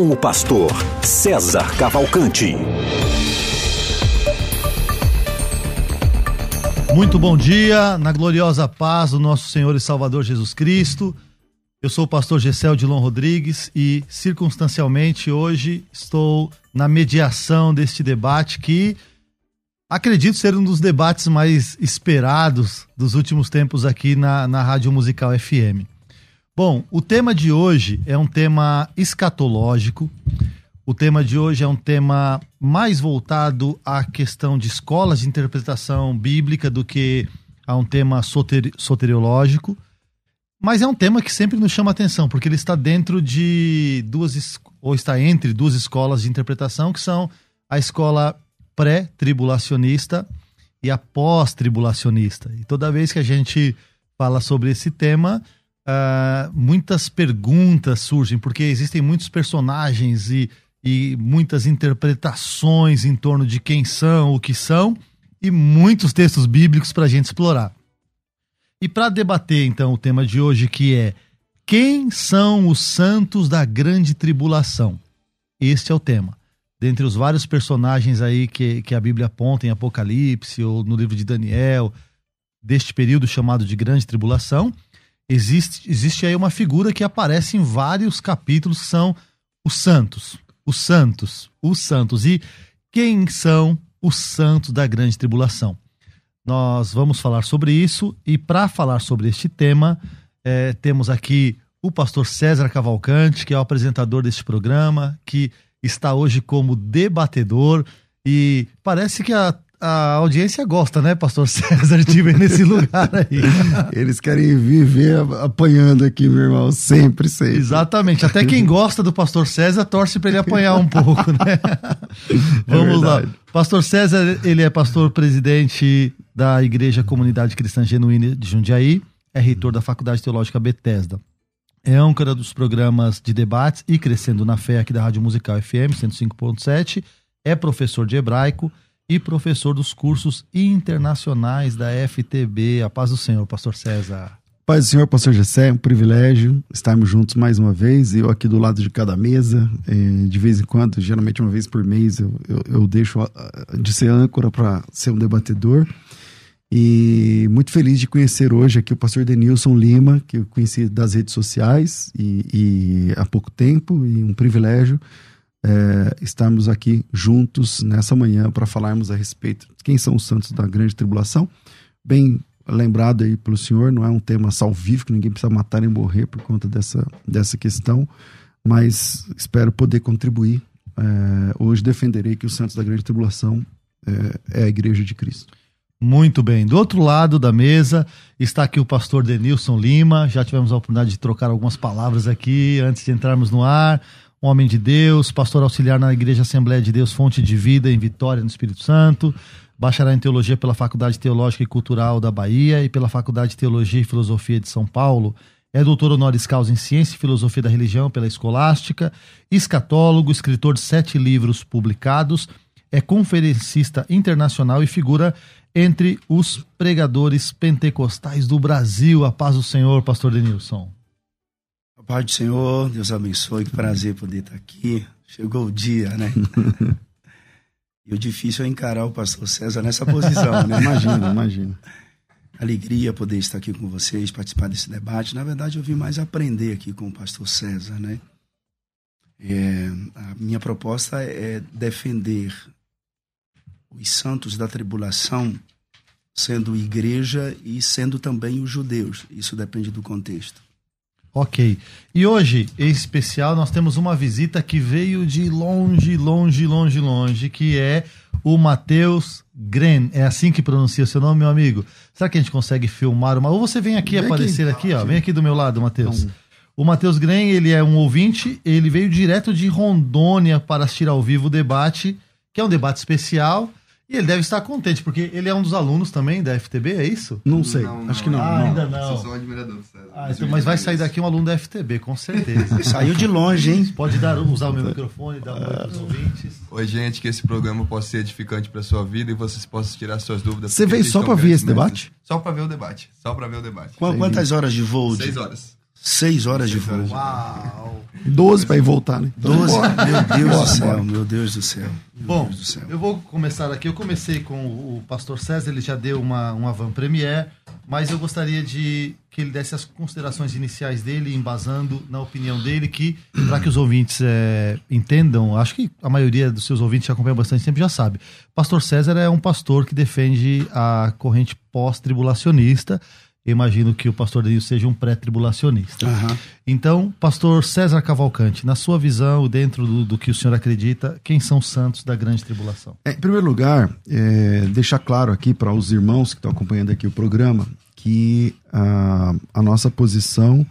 com o pastor César Cavalcante. Muito bom dia, na gloriosa paz do nosso Senhor e Salvador Jesus Cristo. Eu sou o pastor Gessel Dilon Rodrigues e, circunstancialmente, hoje estou na mediação deste debate que acredito ser um dos debates mais esperados dos últimos tempos aqui na, na Rádio Musical FM. Bom, o tema de hoje é um tema escatológico. O tema de hoje é um tema mais voltado à questão de escolas de interpretação bíblica do que a um tema soter soteriológico. Mas é um tema que sempre nos chama atenção, porque ele está dentro de duas, ou está entre duas escolas de interpretação, que são a escola pré-tribulacionista e a pós-tribulacionista. E toda vez que a gente fala sobre esse tema, uh, muitas perguntas surgem, porque existem muitos personagens e, e muitas interpretações em torno de quem são, o que são, e muitos textos bíblicos para a gente explorar. E para debater, então, o tema de hoje, que é Quem são os santos da grande tribulação? Este é o tema. Dentre os vários personagens aí que, que a Bíblia aponta em Apocalipse ou no livro de Daniel, deste período chamado de grande tribulação, existe, existe aí uma figura que aparece em vários capítulos são os santos. Os santos, os santos. E quem são os santos da grande tribulação? Nós vamos falar sobre isso e para falar sobre este tema, é, temos aqui o pastor César Cavalcante, que é o apresentador deste programa, que está hoje como debatedor e parece que a a audiência gosta, né, pastor César, de ver nesse lugar aí. Eles querem viver apanhando aqui, meu irmão, sempre, sempre. Exatamente. Até quem gosta do pastor César torce para ele apanhar um pouco, né? É Vamos lá. Pastor César, ele é pastor presidente da Igreja Comunidade Cristã Genuína de Jundiaí, é reitor da Faculdade Teológica Bethesda. É âncora dos programas de debates e Crescendo na Fé aqui da Rádio Musical FM 105.7, é professor de hebraico, e professor dos cursos internacionais da FTB. A paz do Senhor, pastor César. Paz do Senhor, pastor Gessé, é um privilégio estarmos juntos mais uma vez, eu aqui do lado de cada mesa, é, de vez em quando, geralmente uma vez por mês, eu, eu, eu deixo de ser âncora para ser um debatedor. E muito feliz de conhecer hoje aqui o pastor Denilson Lima, que eu conheci das redes sociais e, e há pouco tempo, e um privilégio é, estarmos aqui juntos nessa manhã para falarmos a respeito de quem são os santos da grande tribulação. Bem lembrado aí pelo senhor, não é um tema salvífico, ninguém precisa matar nem morrer por conta dessa, dessa questão, mas espero poder contribuir. É, hoje defenderei que os santos da grande tribulação é, é a igreja de Cristo. Muito bem. Do outro lado da mesa está aqui o pastor Denilson Lima. Já tivemos a oportunidade de trocar algumas palavras aqui antes de entrarmos no ar um homem de Deus, pastor auxiliar na Igreja Assembleia de Deus Fonte de Vida em Vitória, no Espírito Santo, bacharel em Teologia pela Faculdade Teológica e Cultural da Bahia e pela Faculdade de Teologia e Filosofia de São Paulo. É doutor honoris causa em Ciência e Filosofia da Religião pela Escolástica, escatólogo, escritor de sete livros publicados, é conferencista internacional e figura entre os pregadores pentecostais do Brasil. A paz do Senhor, pastor Denilson. Pai do Senhor, Deus abençoe, que prazer poder estar aqui. Chegou o dia, né? e o difícil é encarar o pastor César nessa posição, né? Imagina, imagina. Alegria poder estar aqui com vocês, participar desse debate. Na verdade, eu vim mais aprender aqui com o pastor César, né? É, a minha proposta é defender os santos da tribulação, sendo igreja e sendo também os judeus. Isso depende do contexto. Ok. E hoje, em especial, nós temos uma visita que veio de longe, longe, longe, longe, que é o Matheus Gren. É assim que pronuncia seu nome, meu amigo? Será que a gente consegue filmar uma. Ou você vem aqui vem aparecer aqui, aqui ó. Vem aqui do meu lado, Matheus. O Matheus Gren, ele é um ouvinte, ele veio direto de Rondônia para assistir ao vivo o debate que é um debate especial. E ele deve estar contente, porque ele é um dos alunos também da FTB, é isso? Não sei, não, acho que não. Ah, não. ainda não. Eu sou um admirador do César. Ah, então, mas vai sair daqui um aluno da FTB, com certeza. Saiu de longe, hein? Pode dar, usar o meu microfone, dar um oi para os ouvintes. Oi, gente, que esse programa possa ser edificante para sua vida e vocês possam tirar suas dúvidas. Você veio só para ver esse debate? Só para ver o debate. Só para ver o debate. Quantas horas de voo? Seis horas. Seis horas de voo. Uau! 12 para ir voltar, né? 12? Meu Deus do céu, meu Deus do céu. Bom, do céu. eu vou começar aqui. Eu comecei com o pastor César, ele já deu uma, uma van premiere, mas eu gostaria de que ele desse as considerações iniciais dele, embasando na opinião dele, que, para que os ouvintes é, entendam, acho que a maioria dos seus ouvintes que acompanham bastante tempo já sabe. Pastor César é um pastor que defende a corrente pós-tribulacionista. Imagino que o pastor Denil seja um pré-tribulacionista. Aham. Então, pastor César Cavalcante, na sua visão, dentro do, do que o senhor acredita, quem são os santos da grande tribulação? É, em primeiro lugar, é, deixar claro aqui para os irmãos que estão acompanhando aqui o programa que a, a nossa posição,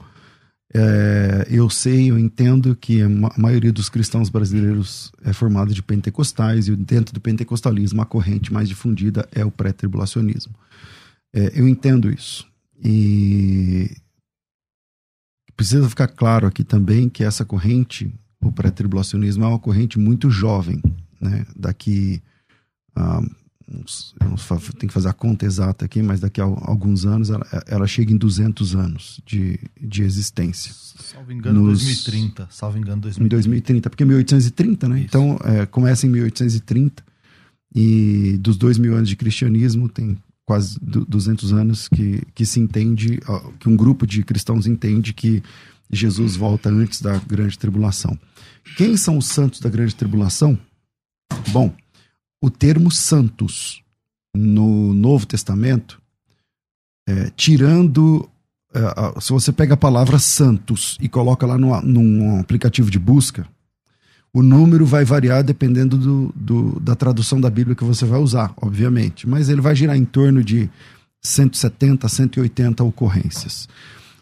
é, eu sei, eu entendo que a maioria dos cristãos brasileiros é formada de pentecostais e dentro do pentecostalismo a corrente mais difundida é o pré-tribulacionismo. É, eu entendo isso. E precisa ficar claro aqui também que essa corrente, o pré-tribulacionismo, é uma corrente muito jovem. Né? Daqui a. uns- eu tenho que fazer a conta exata aqui, mas daqui a al- alguns anos ela, ela chega em 200 anos de, de existência. Salvo engano, Nos- 2030. Salvo engano, Em 2030. 2030, porque 1830, né? Isso. Então, é, começa em 1830 e dos dois mil anos de cristianismo tem quase du- 200 anos que, que se entende, que um grupo de cristãos entende que Jesus volta antes da grande tribulação. Quem são os santos da grande tribulação? Bom, o termo santos no Novo Testamento, é, tirando é, se você pega a palavra Santos e coloca lá no, num aplicativo de busca, o número vai variar dependendo do, do- da tradução da Bíblia que você vai usar, obviamente. Mas ele vai girar em torno de 170 a 180 ocorrências.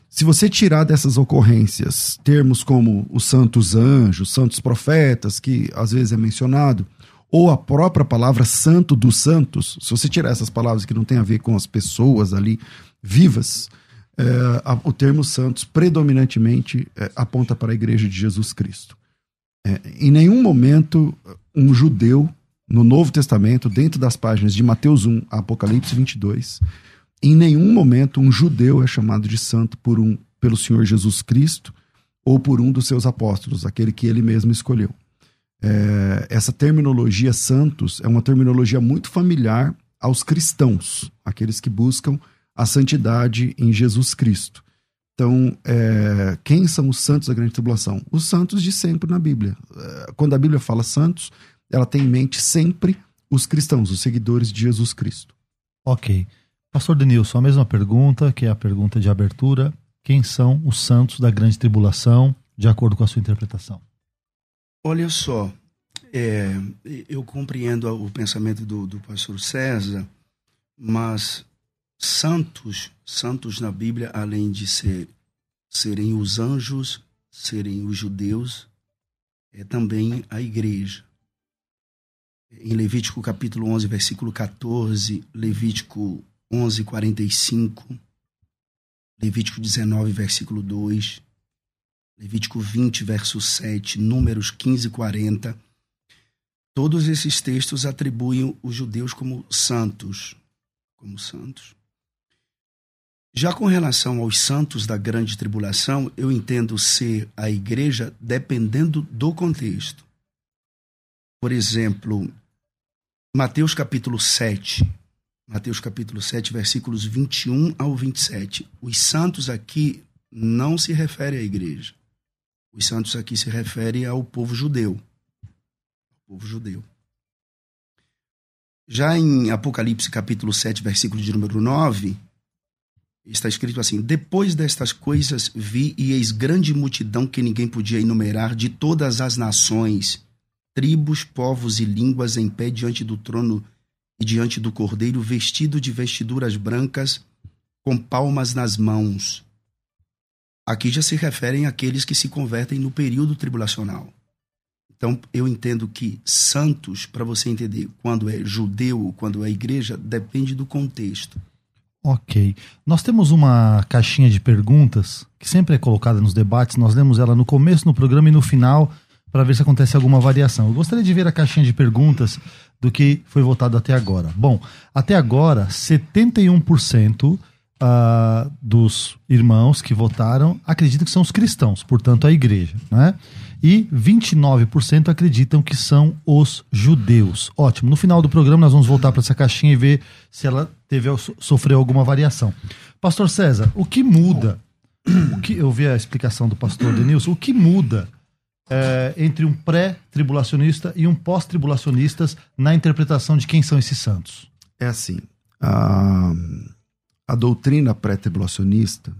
Se você tirar dessas ocorrências termos como os santos anjos, santos profetas, que às vezes é mencionado, ou a própria palavra santo dos santos, se você tirar essas palavras que não tem a ver com as pessoas ali vivas, é, o termo santos predominantemente é, aponta para a igreja de Jesus Cristo. É, em nenhum momento um judeu no Novo Testamento, dentro das páginas de Mateus 1 a Apocalipse 22, em nenhum momento um judeu é chamado de santo por um, pelo Senhor Jesus Cristo ou por um dos seus apóstolos, aquele que ele mesmo escolheu. É, essa terminologia santos é uma terminologia muito familiar aos cristãos, aqueles que buscam a santidade em Jesus Cristo. Então, é, quem são os santos da grande tribulação? Os santos de sempre na Bíblia. É, quando a Bíblia fala santos, ela tem em mente sempre os cristãos, os seguidores de Jesus Cristo. Ok. Pastor Denilson, a mesma pergunta, que é a pergunta de abertura. Quem são os santos da grande tribulação, de acordo com a sua interpretação? Olha só, é, eu compreendo o pensamento do, do pastor César, mas santos, santos na Bíblia, além de ser, serem os anjos, serem os judeus, é também a igreja. Em Levítico capítulo 11, versículo 14, Levítico 11, 45, Levítico 19, versículo 2, Levítico 20, verso 7, Números 15, 40. Todos esses textos atribuem os judeus como santos, como santos. Já com relação aos santos da grande tribulação, eu entendo ser a igreja dependendo do contexto. Por exemplo, Mateus capítulo 7, Mateus capítulo 7, versículos 21 ao 27. Os santos aqui não se refere à igreja. Os santos aqui se refere ao povo judeu. Ao povo judeu. Já em Apocalipse capítulo 7, versículo de número 9, está escrito assim: Depois destas coisas vi e eis grande multidão que ninguém podia enumerar de todas as nações, tribos, povos e línguas em pé diante do trono e diante do cordeiro, vestido de vestiduras brancas, com palmas nas mãos. Aqui já se referem àqueles que se convertem no período tribulacional. Então, eu entendo que santos, para você entender quando é judeu, quando é igreja, depende do contexto. Ok. Nós temos uma caixinha de perguntas que sempre é colocada nos debates. Nós lemos ela no começo, no programa e no final para ver se acontece alguma variação. Eu gostaria de ver a caixinha de perguntas do que foi votado até agora. Bom, até agora, 71% uh, ah, dos irmãos que votaram acreditam que são os cristãos, portanto, a igreja. Né? E 29% acreditam que são os judeus. Ótimo. No final do programa, nós vamos voltar para essa caixinha e ver se ela teve sofreu alguma variação. Pastor César, o que muda? O que, eu vi a explicação do pastor Denilson. O que muda é, entre um pré-tribulacionista e um pós-tribulacionista na interpretação de quem são esses santos? É assim, a, a doutrina pré-tribulacionista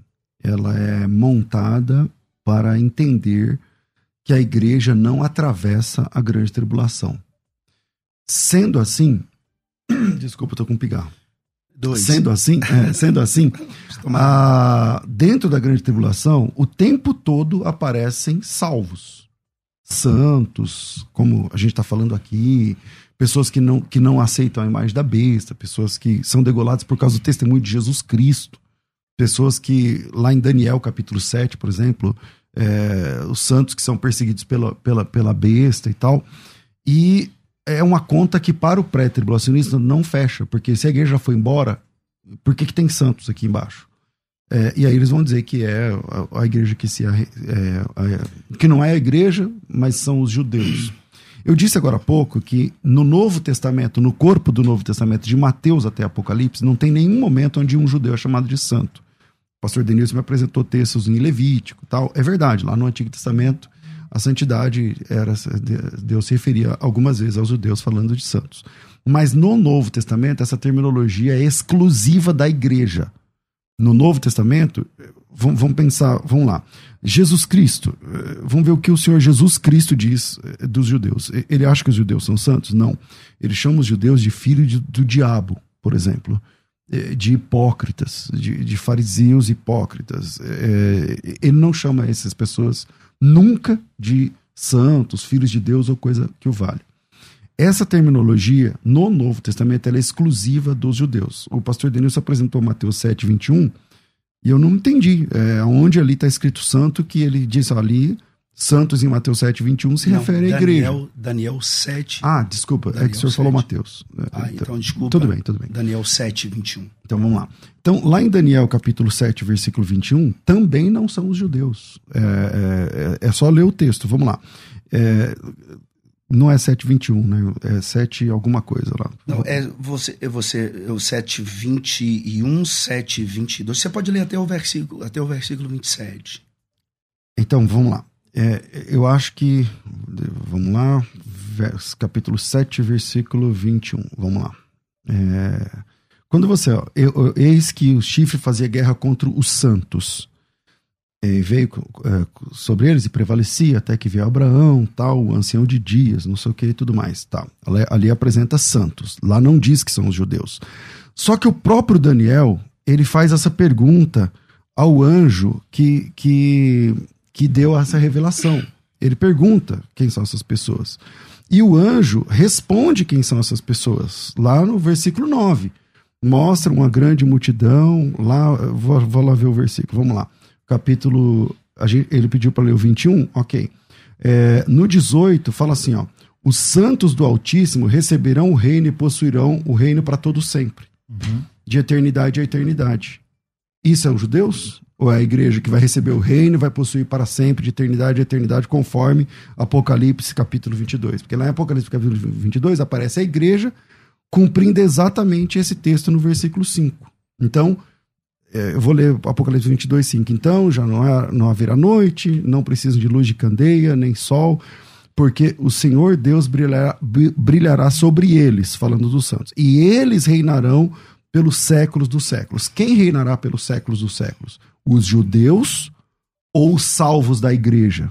ela é montada para entender que a igreja não atravessa a grande tribulação. Sendo assim, desculpa, estou com um pigarro. Dois. Sendo assim, é, sendo assim, a, dentro da grande tribulação, o tempo todo aparecem salvos santos, como a gente está falando aqui, pessoas que não, que não aceitam a imagem da besta, pessoas que são degoladas por causa do testemunho de Jesus Cristo, pessoas que, lá em Daniel capítulo 7, por exemplo, é, os santos que são perseguidos pela, pela, pela besta e tal. E é uma conta que para o pré-tribulacionista não fecha, porque se a igreja já foi embora, por que, que tem santos aqui embaixo? É, e aí eles vão dizer que é a, a igreja que se é, que não é a igreja, mas são os judeus. Eu disse agora há pouco que no Novo Testamento, no corpo do Novo Testamento, de Mateus até Apocalipse, não tem nenhum momento onde um judeu é chamado de santo. O pastor Denilson me apresentou textos em Levítico tal. É verdade, lá no Antigo Testamento, a santidade era. Deus se referia algumas vezes aos judeus falando de santos. Mas no Novo Testamento, essa terminologia é exclusiva da igreja no Novo Testamento, vamos pensar, vamos lá. Jesus Cristo, eh, vamos ver o que o Senhor Jesus Cristo diz eh, dos judeus. Ele acha que os judeus são santos? Não. Ele chama os judeus de filho do diabo, por exemplo, eh, de hipócritas, de, de fariseus hipócritas. Ele não chama essas pessoas nunca de santos, filhos de Deus ou coisa que o vale. Essa terminologia no Novo Testamento é exclusiva dos judeus. O pastor Denilson apresentou Mateus 7, 21, e eu não entendi é, onde ali está escrito santo, que ele diz ali, santos em Mateus 7, 21 se não, refere à igreja. Daniel 7. Ah, desculpa, Daniel é que o senhor 7. falou Mateus. Ah, então, então desculpa. Tudo bem, tudo bem. Daniel 7, 21. Então vamos lá. Então, lá em Daniel capítulo 7, versículo 21, também não são os judeus. É, é, é, é só ler o texto, vamos lá. É, não é 721, né? É 7 alguma coisa lá. Não, é você, é você, é o 721, 722. Você pode ler até o versículo, até o versículo 27. Então, vamos lá. É, eu acho que vamos lá, vers, capítulo 7, versículo 21. Vamos lá. É, quando você, ó, eu, eu, eis que o chifre fazia guerra contra os santos é, veio é, sobre eles e prevalecia até que veio Abraão, tal, ancião de dias, não sei o que e tudo mais. Tá. Ali, ali apresenta santos. Lá não diz que são os judeus. Só que o próprio Daniel, ele faz essa pergunta ao anjo que, que, que deu essa revelação. Ele pergunta quem são essas pessoas. E o anjo responde quem são essas pessoas, lá no versículo 9. Mostra uma grande multidão, lá, vou, vou lá ver o versículo, vamos lá capítulo. Gente, ele pediu para ler o 21, ok. É, no 18, fala assim: ó, os santos do Altíssimo receberão o reino e possuirão o reino para todo sempre, uhum. de eternidade a eternidade. Isso é os judeus? Ou é a igreja que vai receber o reino e vai possuir para sempre, de eternidade a eternidade, conforme Apocalipse capítulo 22? Porque lá em Apocalipse capítulo 22 aparece a igreja cumprindo exatamente esse texto no versículo 5. Então, é, eu vou ler Apocalipse 22, 5. Então, já não, é, não haverá noite, não precisam de luz de candeia, nem sol, porque o Senhor Deus brilhará, brilhará sobre eles, falando dos santos. E eles reinarão pelos séculos dos séculos. Quem reinará pelos séculos dos séculos? Os judeus ou os salvos da igreja?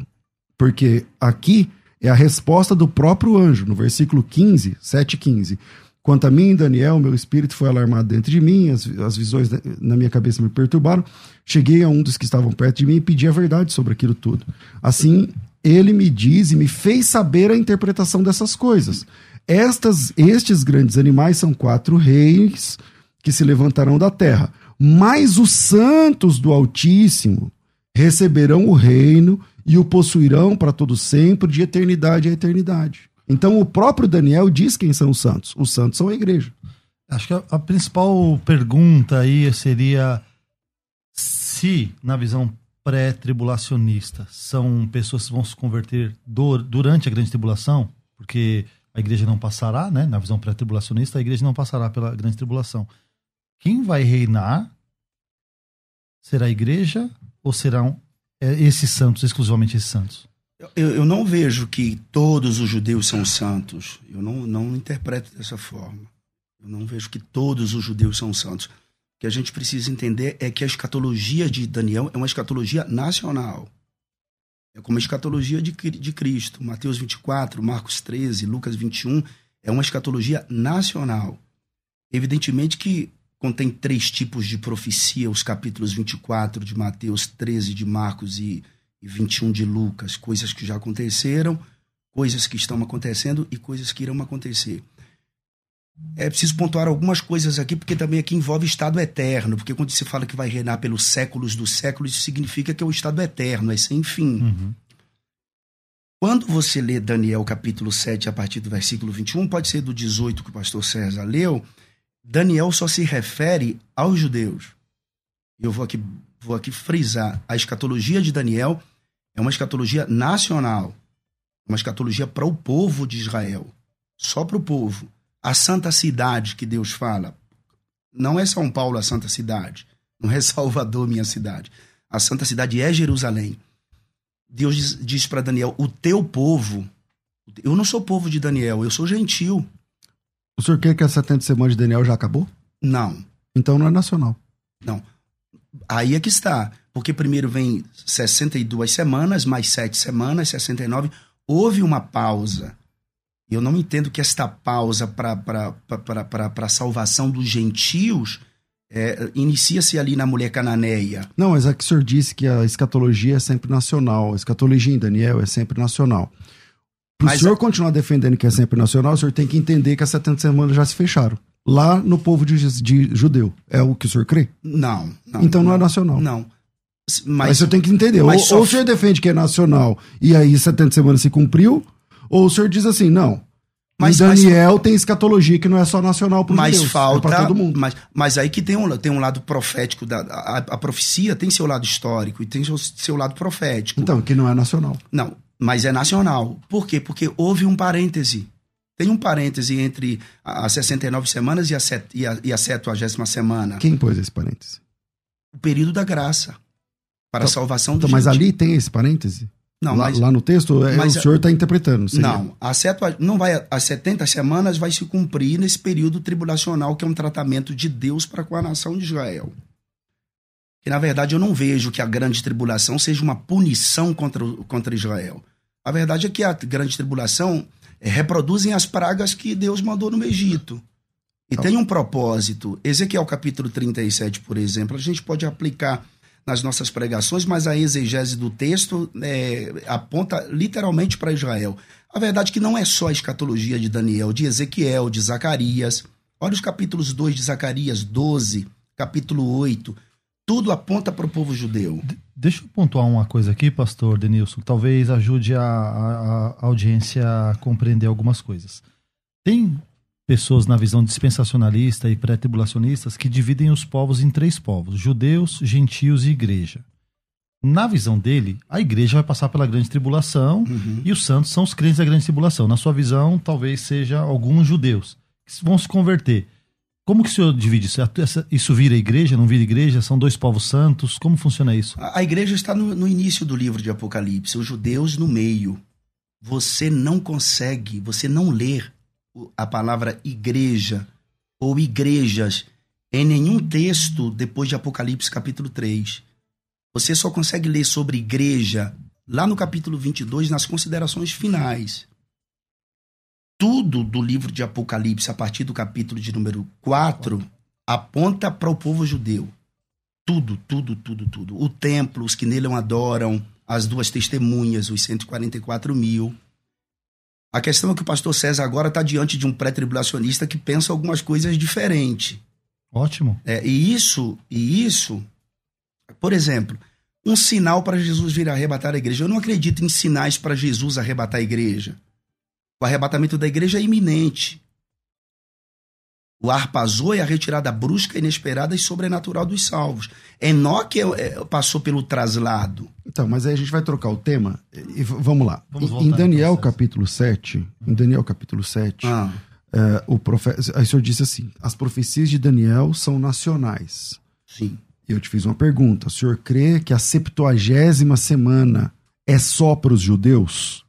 Porque aqui é a resposta do próprio anjo, no versículo 15, 7, 15. Quanto a mim, Daniel, meu espírito foi alarmado dentro de mim, as, as visões na minha cabeça me perturbaram. Cheguei a um dos que estavam perto de mim e pedi a verdade sobre aquilo tudo. Assim, ele me diz e me fez saber a interpretação dessas coisas. Estas, estes grandes animais são quatro reis que se levantarão da terra. Mas os santos do Altíssimo receberão o reino e o possuirão para todo sempre, de eternidade a eternidade. Então o próprio Daniel diz quem são os santos. Os santos são a igreja. Acho que a, a principal pergunta aí seria se, na visão pré-tribulacionista, são pessoas que vão se converter do, durante a grande tribulação, porque a igreja não passará, né? Na visão pré-tribulacionista, a igreja não passará pela grande tribulação. Quem vai reinar será a igreja ou serão é, esses santos, exclusivamente esses santos? Eu, eu não vejo que todos os judeus são santos. Eu não, não interpreto dessa forma. Eu não vejo que todos os judeus são santos. O que a gente precisa entender é que a escatologia de Daniel é uma escatologia nacional. É como a escatologia de, de Cristo. Mateus 24, Marcos 13, Lucas 21 é uma escatologia nacional. Evidentemente que contém três tipos de profecia, os capítulos 24 de Mateus, 13 de Marcos e, e 21 de Lucas, coisas que já aconteceram, coisas que estão acontecendo e coisas que irão acontecer. É preciso pontuar algumas coisas aqui, porque também aqui envolve estado eterno, porque quando se fala que vai reinar pelos séculos dos séculos, isso significa que é o estado eterno, é sem fim. Uhum. Quando você lê Daniel capítulo 7, a partir do versículo 21, pode ser do 18 que o pastor César leu, Daniel só se refere aos judeus. Eu vou aqui, vou aqui frisar: a escatologia de Daniel é uma escatologia nacional, uma escatologia para o povo de Israel, só para o povo. A santa cidade que Deus fala, não é São Paulo a santa cidade, não é Salvador, minha cidade. A santa cidade é Jerusalém. Deus diz, diz para Daniel: o teu povo. Eu não sou povo de Daniel, eu sou gentil. O senhor quer que a 70 semanas de Daniel já acabou? Não. Então não é nacional. Não. Aí é que está. Porque primeiro vem 62 semanas, mais 7 semanas, 69. Houve uma pausa. Eu não entendo que esta pausa para a salvação dos gentios é, inicia-se ali na mulher cananeia. Não, mas é que o senhor disse que a escatologia é sempre nacional. A escatologia em Daniel é sempre nacional. Para o senhor a... continuar defendendo que é sempre nacional, o senhor tem que entender que as 70 semanas já se fecharam. Lá no povo de, de judeu. É o que o senhor crê? Não. não então não, não, é nacional. Não. Mas, mas o senhor tem que entender. Ou, só... ou, o senhor defende que é nacional e aí 70 semanas se cumpriu, ou o senhor diz assim, não. Mas Daniel mas, tem escatologia que não é só nacional para mas judeus, falta, é todo mundo. Mas, mas aí que tem um, tem um lado profético, da, a, a profecia tem seu lado histórico e tem seu, seu lado profético. Então, que não é nacional. Não, mas é nacional. Por quê? Porque houve um parêntese. Tem um parêntese entre as 69 semanas e a, set, e a, e a 70 semana. Quem pôs esse parêntese? O período da graça. Para então, a salvação do então, Mas ali tem esse parêntese? Não, lá, mas, lá no texto, é, mas, o senhor está interpretando. Seria? Não, a seta, não vai, as 70 semanas vai se cumprir nesse período tribulacional, que é um tratamento de Deus para com a nação de Israel. E, na verdade, eu não vejo que a grande tribulação seja uma punição contra, contra Israel. A verdade é que a grande tribulação é, reproduzem as pragas que Deus mandou no Egito. E tá. tem um propósito. Ezequiel capítulo 37, por exemplo, a gente pode aplicar nas nossas pregações, mas a exegese do texto é, aponta literalmente para Israel. A verdade é que não é só a escatologia de Daniel, de Ezequiel, de Zacarias. Olha os capítulos 2 de Zacarias, 12, capítulo 8, tudo aponta para o povo judeu. De deixa eu pontuar uma coisa aqui, pastor Denilson, talvez ajude a, a, a audiência a compreender algumas coisas. Tem pessoas na visão dispensacionalista e pré-tribulacionistas que dividem os povos em três povos: judeus, gentios e igreja. Na visão dele, a igreja vai passar pela grande tribulação uhum. e os santos são os crentes da grande tribulação. Na sua visão, talvez seja alguns judeus que vão se converter. Como que o senhor divide isso? Isso vira igreja, não vira igreja? São dois povos santos? Como funciona isso? A, igreja está no, no início do livro de Apocalipse, os judeus no meio. Você não consegue, você não ler a palavra igreja ou igrejas em nenhum texto depois de Apocalipse capítulo 3. Você só consegue ler sobre igreja lá no capítulo 22, nas considerações finais tudo do livro de Apocalipse, a partir do capítulo de número 4, aponta para o povo judeu. Tudo, tudo, tudo, tudo. O templo, os que nele adoram, as duas testemunhas, os 144 mil. A questão é que o pastor César agora está diante de um pré-tribulacionista que pensa algumas coisas diferentes. Ótimo. É, e isso, e isso, por exemplo, um sinal para Jesus vir arrebatar a igreja. Eu não acredito em sinais para Jesus arrebatar a igreja. O arrebatamento da igreja é iminente. O arpazou é a retirada brusca, inesperada e sobrenatural dos salvos. Enoque é, é, passou pelo traslado. Então, mas aí a gente vai trocar o tema e vamos lá. Vamos Em- então, Daniel César. capítulo 7, em Daniel capítulo 7, Ah, é, o profeta, aí o senhor disse assim: as profecias de Daniel são nacionais. sim. Eu te fiz uma pergunta. O senhor crê que a septuagésima semana é só para os judeus?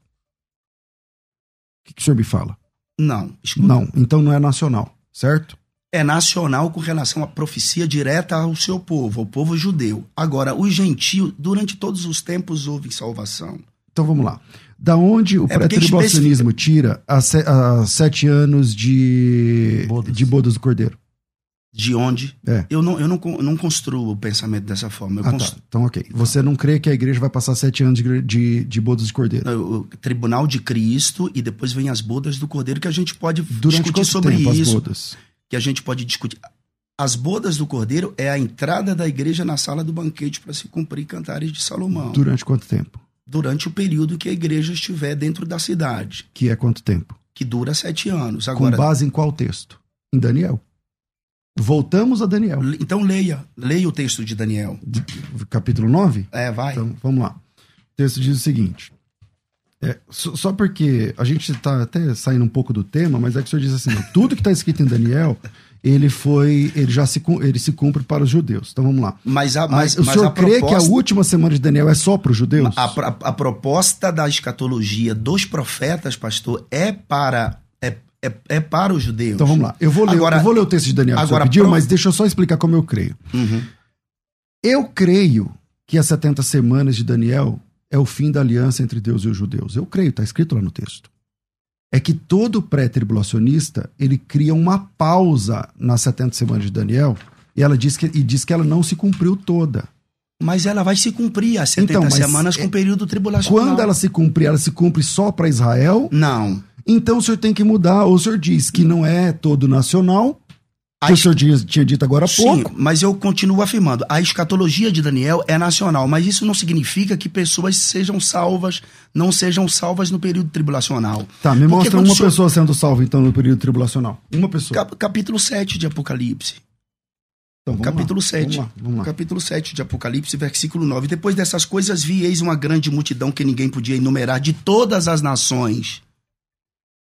O que, que o senhor me fala? Não, escuta. Não, então não é nacional, certo? É nacional com relação à profecia direta ao seu povo, ao povo judeu. Agora, os gentios, durante todos os tempos houve salvação. Então vamos lá. Da onde o É pré-tribulacionismo tira as, se- as sete anos de Bodas. de bodas do cordeiro? De onde? É. Eu, não, eu não, não construo o pensamento dessa forma. Ah, constru- tá. Então, ok. Você não crê que a igreja vai passar sete anos de, de, de bodas de cordeiro? o tribunal de Cristo e depois vem as bodas do Cordeiro que a gente pode Durante discutir sobre tempo as isso, bodas? que a gente pode discutir. As bodas do Cordeiro é a entrada da igreja na sala do banquete para se cumprir cantares de Salomão, Durante quanto tempo? durante o período que a igreja estiver dentro da cidade, Que é quanto tempo? que dura sete anos. Com Agora, base em qual texto? Em Daniel. Voltamos a Daniel. então leia, leia o texto de Daniel. De- capítulo 9? É, vai. Então, vamos lá. O texto diz o seguinte. é, só, só porque a gente está até saindo um pouco do tema, mas é que o senhor diz assim: tudo que está escrito em Daniel, ele foi, ele já se, ele se cumpre para os judeus. Então vamos lá. mas a, Mas, mas, o senhor crê que a proposta- última semana de Daniel é só para os judeus? A, a- a proposta da escatologia dos profetas, pastor, é para é, é, é para os judeus. Então vamos lá. Eu vou ler, Agora- eu vou ler o texto de Daniel que agora, pediu, pro- mas deixa eu só explicar como eu creio. Uhum. Eu creio que as 70 semanas de Daniel é o fim da aliança entre Deus e os judeus. Eu creio, está escrito lá no texto. É que todo pré-tribulacionista, ele cria uma pausa nas 70 semanas de Daniel e ela diz que, e diz que ela não se cumpriu toda. Mas ela vai se cumprir as 70 Então, semanas é- com o período tribulacional. Quando ela se cumprir, ela se cumpre só para Israel, Não. Então o senhor tem que mudar. Ou o senhor diz que não é todo nacional, A que o senhor diz- tinha dito agora há Sim, pouco. mas eu continuo afirmando, a escatologia de Daniel é nacional, mas isso não significa que pessoas sejam salvas, não sejam salvas no período tribulacional. Tá, me Porque mostra uma senhor- pessoa sendo salva, então, no período tribulacional. Uma pessoa. Cap- capítulo 7 de Apocalipse. Então, vamos capítulo lá. 7. Vamos lá, vamos lá. Capítulo 7 de Apocalipse, versículo 9. Depois dessas coisas vi, eis uma grande multidão que ninguém podia enumerar, de todas as nações.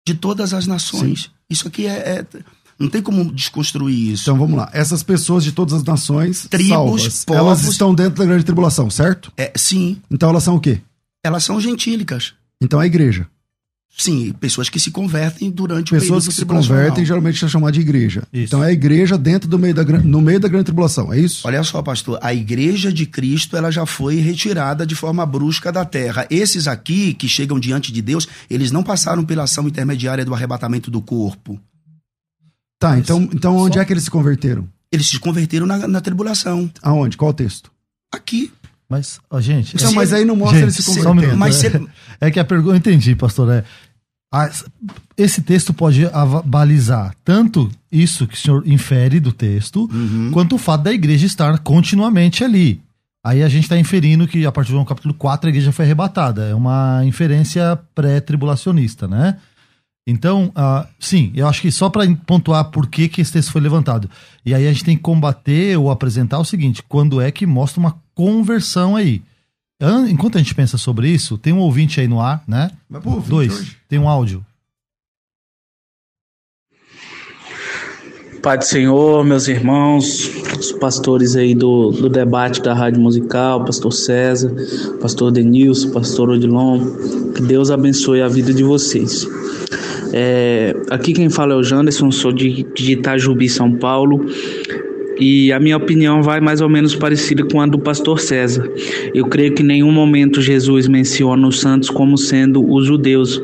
De todas as nações. Isso aqui é, é- Não tem como desconstruir isso. Então vamos lá. Essas pessoas de todas as nações Tribos, salvas, povos- elas estão dentro da grande tribulação, certo? É, sim, Então elas são o quê? elas são gentílicas. Então é a igreja. Sim, pessoas que se convertem durante o Pessoas período que se convertem geralmente são chamadas de igreja. Isso. Então é a igreja dentro do meio da, no meio da grande tribulação, é isso? Olha só, pastor, a igreja de Cristo ela já foi retirada de forma brusca da terra. Esses aqui que chegam diante de Deus, eles não passaram pela ação intermediária do arrebatamento do corpo. Tá, então, então onde Só- é que eles se converteram? Eles se converteram na, na tribulação. Aonde? Qual o texto? Aqui. Mas, ó, gente. Então, Se mas ele- aí não mostra Gente, eles se só um. Mas se- É que a pergunta. Eu entendi, pastor. É, a- esse texto pode balizar tanto isso que o senhor infere do texto, Uhum. quanto o fato da igreja estar continuamente ali. Aí a gente está inferindo que a partir do capítulo 4 a igreja foi arrebatada. É uma inferência pré-tribulacionista, né? Então, ah, sim, eu acho que só para pontuar por que, que esse texto foi levantado. E aí a gente tem que combater ou apresentar o seguinte: quando é que mostra uma conversão aí? An- Enquanto a gente pensa sobre isso, tem um ouvinte aí no ar, né? Mas, pô, Dois, hoje. tem um áudio. Pai do Senhor, meus irmãos, os pastores aí do, do debate da Rádio Musical, pastor César, pastor Denilson, pastor Odilon, que Deus abençoe a vida de vocês. É, aqui quem fala é o Janderson, sou de, de Itajubi, São Paulo, e a minha opinião vai mais ou menos parecida com a do pastor César. Eu creio que em nenhum momento Jesus menciona os santos como sendo os judeus.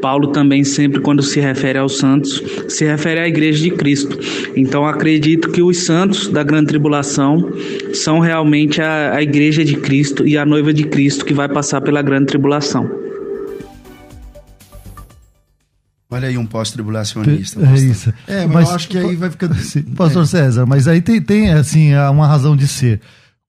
Paulo também sempre quando se refere aos santos, se refere à igreja de Cristo. Então acredito que os santos da grande tribulação são realmente a, a igreja de Cristo e a noiva de Cristo que vai passar pela grande tribulação. Olha aí um pós-tribulacionista. É isso. É, mas, eu acho que aí vai ficando. Sim, Pastor César, mas aí tem, tem assim, uma razão de ser.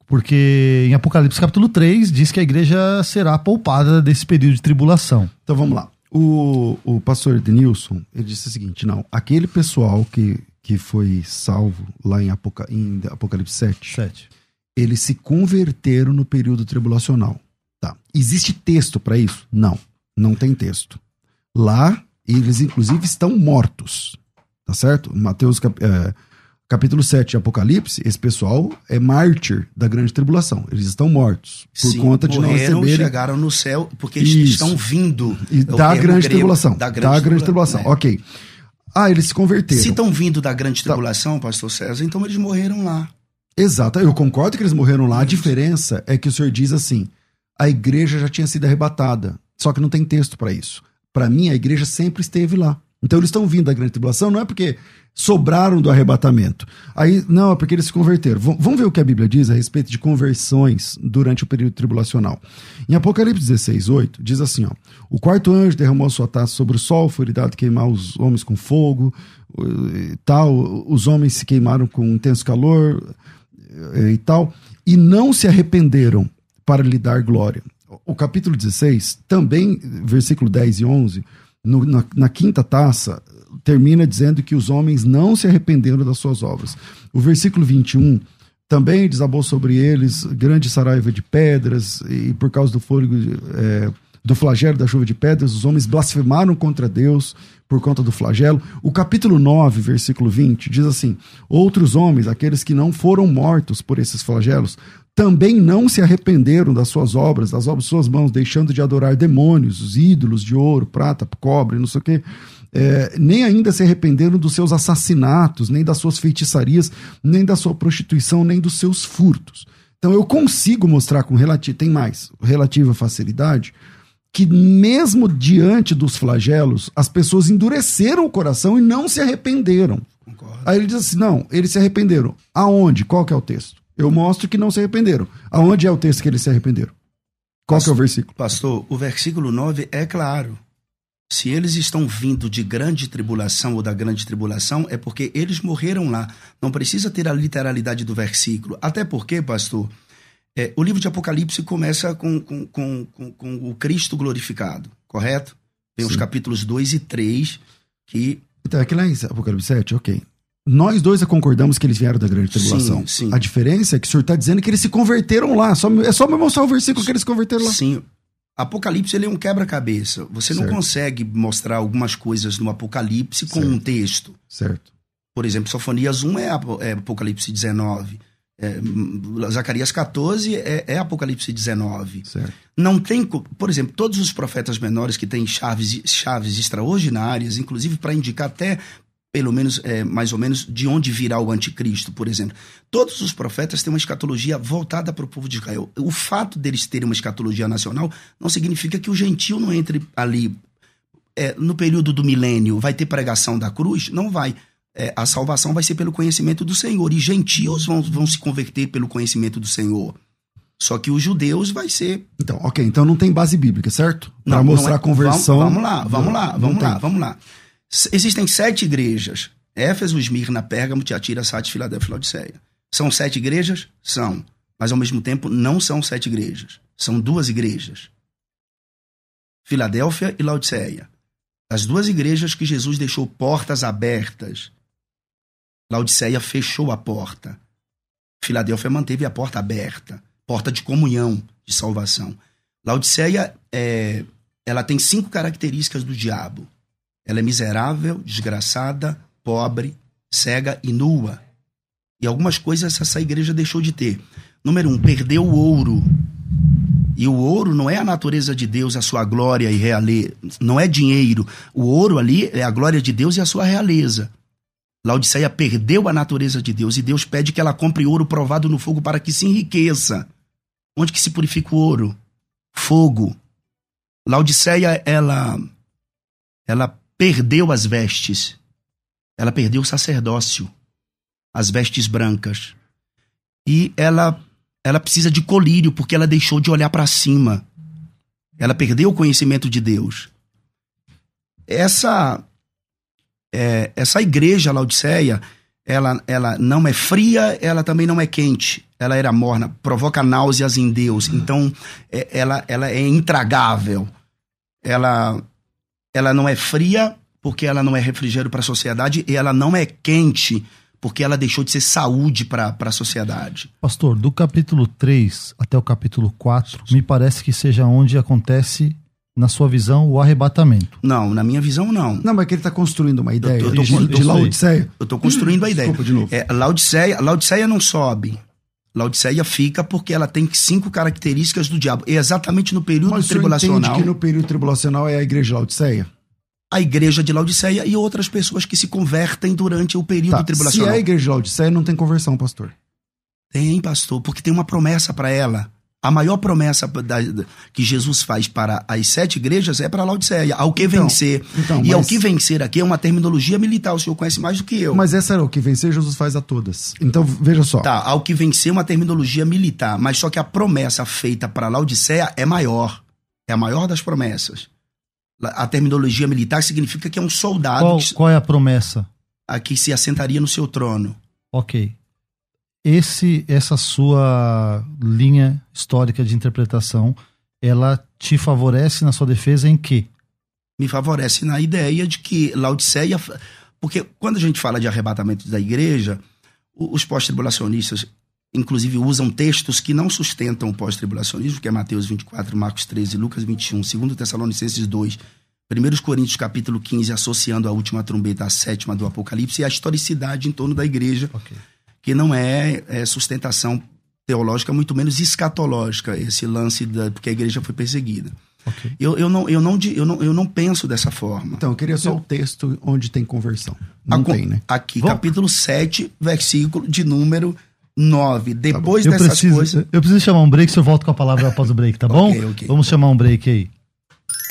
Porque em Apocalipse capítulo 3 diz que a igreja será poupada desse período de tribulação. Então vamos lá. O, o pastor Denilson, ele disse o seguinte: não, aquele pessoal que, que foi salvo lá em, Apoca, em Apocalipse 7, 7. eles se converteram no período tribulacional. Tá. Existe texto para isso? Não, não tem texto. Lá, eles inclusive estão mortos. Tá certo? Mateus cap, é, capítulo 7 de Apocalipse, esse pessoal é mártir da grande tribulação. Eles estão mortos por Sim, conta de não morreram, receberem chegaram no céu, porque eles Isso. estão vindo. e É da grande grego, tribulação. Da Da grande, grande, tribulação. é. Ok. Ah, eles se converteram. Se estão vindo da grande tribulação, pastor César, então eles morreram lá. Exato, eu concordo que eles morreram lá. A diferença é que o senhor diz assim: a igreja já tinha sido arrebatada. Só que não tem texto para isso. Para mim, a igreja sempre esteve lá. Então eles estão vindo da grande tribulação, não é porque sobraram do arrebatamento. Aí, não, é porque eles se converteram. V- vamos ver o que a Bíblia diz a respeito de conversões durante o período tribulacional. Em Apocalipse 16, 8, diz assim: ó, o quarto anjo derramou sua taça sobre o sol, foi lhe dado queimar os homens com fogo, e tal. Os homens se queimaram com intenso calor e tal, e não se arrependeram para lhe dar glória. O capítulo 16, também, versículo 10 e 11, no- na, na quinta taça, termina dizendo que os homens não se arrependeram das suas obras. O versículo 21 também desabou sobre eles grande saraiva de pedras, e por causa do fôlego, eh, do flagelo da chuva de pedras, os homens blasfemaram contra Deus por conta do flagelo. O capítulo 9, versículo 20, diz assim: Outros homens, aqueles que não foram mortos por esses flagelos, também não se arrependeram das suas obras, das obras de suas mãos, deixando de adorar demônios, os ídolos de ouro, prata, cobre, não sei o quê. É, nem ainda se arrependeram dos seus assassinatos, nem das suas feitiçarias, nem da sua prostituição, nem dos seus furtos. Então eu consigo mostrar com relativo, tem mais, relativa facilidade, que mesmo diante dos flagelos, as pessoas endureceram o coração e não se arrependeram. Concordo. Aí ele diz assim: não, eles se arrependeram. Aonde? Qual que é o texto? Eu mostro que não se arrependeram. Aonde é o texto que eles se arrependeram? Qual que é o versículo? Pastor, o versículo 9 é claro. Se eles estão vindo de grande tribulação ou da grande tribulação, é porque eles morreram lá. Não precisa ter a literalidade do versículo. Até porque, pastor, é, o livro de Apocalipse começa com, com, com, com, o Cristo glorificado, correto? Tem os Sim. capítulos 2 e 3 que Então, aqui lá em Apocalipse 7, ok. Nós dois concordamos que eles vieram da grande tribulação. Sim, sim. A diferença é que o senhor está dizendo que eles se converteram lá. Só, é só me mostrar o versículo que eles se converteram lá. Sim. Apocalipse ele é um quebra-cabeça. Você não Certo. consegue mostrar algumas coisas no Apocalipse com Certo. um texto. Certo. Por exemplo, Sofonias 1 é, é Apocalipse 19. É, hum, Zacarias 14 é, é Apocalipse 19. Certo. Não tem, por exemplo, todos os profetas menores que têm chaves, chaves extraordinárias, inclusive para indicar até, pelo menos, é, mais ou menos, de onde virá o anticristo, por exemplo. Todos os profetas têm uma escatologia voltada para o povo de Israel. O fato deles terem uma escatologia nacional não significa que o gentil não entre ali. É, no período do milênio, vai ter pregação da cruz? Não vai. É, a salvação vai ser pelo conhecimento do Senhor. E gentios vão, vão se converter pelo conhecimento do Senhor. Só que os judeus vai ser Então, ok. Então não tem base bíblica, certo? Para mostrar não é- a conversão. Vamos, vamos lá, vamos lá, Não vamos tem. lá, vamos lá. Existem sete igrejas: Éfeso, Esmirna, Pérgamo, Tiatira, Sate, Filadélfia e Laodiceia. São sete igrejas? São. Mas ao mesmo tempo não são sete igrejas. São duas igrejas. Filadélfia e Laodiceia. As duas igrejas que Jesus deixou portas abertas. Laodiceia fechou a porta. Filadélfia manteve a porta aberta, porta de comunhão, de salvação. Laodiceia é, ela tem cinco características do diabo. Ela é miserável, desgraçada, pobre, cega e nua. E algumas coisas essa igreja deixou de ter. Número um, perdeu o ouro. E o ouro não é a natureza de Deus, a sua glória e realeza. Não é dinheiro. O ouro ali é a glória de Deus e a sua realeza. Laodiceia perdeu a natureza de Deus e Deus pede que ela compre ouro provado no fogo para que se enriqueça. Onde que se purifica o ouro? Fogo. Laodiceia, ela ela perdeu as vestes. Ela perdeu o sacerdócio, as vestes brancas. E ela ela precisa de colírio porque ela deixou de olhar para cima. Ela perdeu o conhecimento de Deus. Essa é, essa igreja Laodiceia, ela, ela não é fria, ela também não é quente. Ela era morna, provoca náuseas em Deus. Então, é, ela, ela é intragável. Ela, ela não é fria porque ela não é refrigério para a sociedade e ela não é quente porque ela deixou de ser saúde para a sociedade. Pastor, do capítulo 3 até o capítulo 4, me parece que seja onde acontece, na sua visão, o arrebatamento. Não, na minha visão, não. Não, mas que ele está construindo uma ideia Eu tô- eu de, tô- de Laodiceia. Eu estou construindo a ideia. Desculpa de novo. É, Laodiceia, Laodiceia não sobe. Laodiceia fica porque ela tem cinco características do diabo. E exatamente no período Mas tribulacional, entende que no período tribulacional é a igreja de Laodiceia? a igreja de Laodiceia e outras pessoas que se convertem durante o período Tá, se tribulacional. é a igreja de Laodiceia, não tem conversão, pastor. Tem, pastor, porque tem uma promessa para ela. A maior promessa da- da- que Jesus faz para as sete igrejas é para Laodiceia. Ao que Então, vencer. então, e ao que vencer aqui é uma terminologia militar. O senhor conhece mais do que eu. Mas essa era o que vencer, Jesus faz a todas. Então, veja só. Tá, ao que vencer é uma terminologia militar. Mas só que a promessa feita para Laodiceia é maior. É a maior das promessas. A terminologia militar significa que é um soldado Qual, que, qual é a promessa? a que se assentaria no seu trono. Ok. Esse, essa sua linha histórica de interpretação, ela te favorece na sua defesa em quê? me favorece na ideia de que Laodiceia. Porque quando a gente fala de arrebatamento da igreja, os pós-tribulacionistas, inclusive, usam textos que não sustentam o pós-tribulacionismo, que é Mateus 24, Marcos 13, Lucas 21, 2 Tessalonicenses 2, 1 Coríntios capítulo 15, associando a última trombeta à sétima do Apocalipse, e a historicidade em torno da igreja, Ok. Que não é, é sustentação teológica, muito menos escatológica, esse lance da, porque a igreja foi perseguida. Ok. Eu, eu, não, eu, não, eu, não, eu não penso dessa forma. Então, eu queria só o texto onde tem conversão. Não tem, né? Aqui, Vamos- capítulo 7, versículo de número 9. Depois Eu dessas preciso, coisas. eu preciso chamar um break, o senhor volta com a palavra após o break, tá bom? Ok, ok. Vamos chamar um break aí.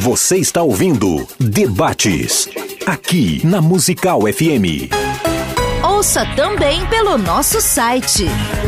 Você está ouvindo Debates. Aqui na Musical FM. Ouça também pelo nosso site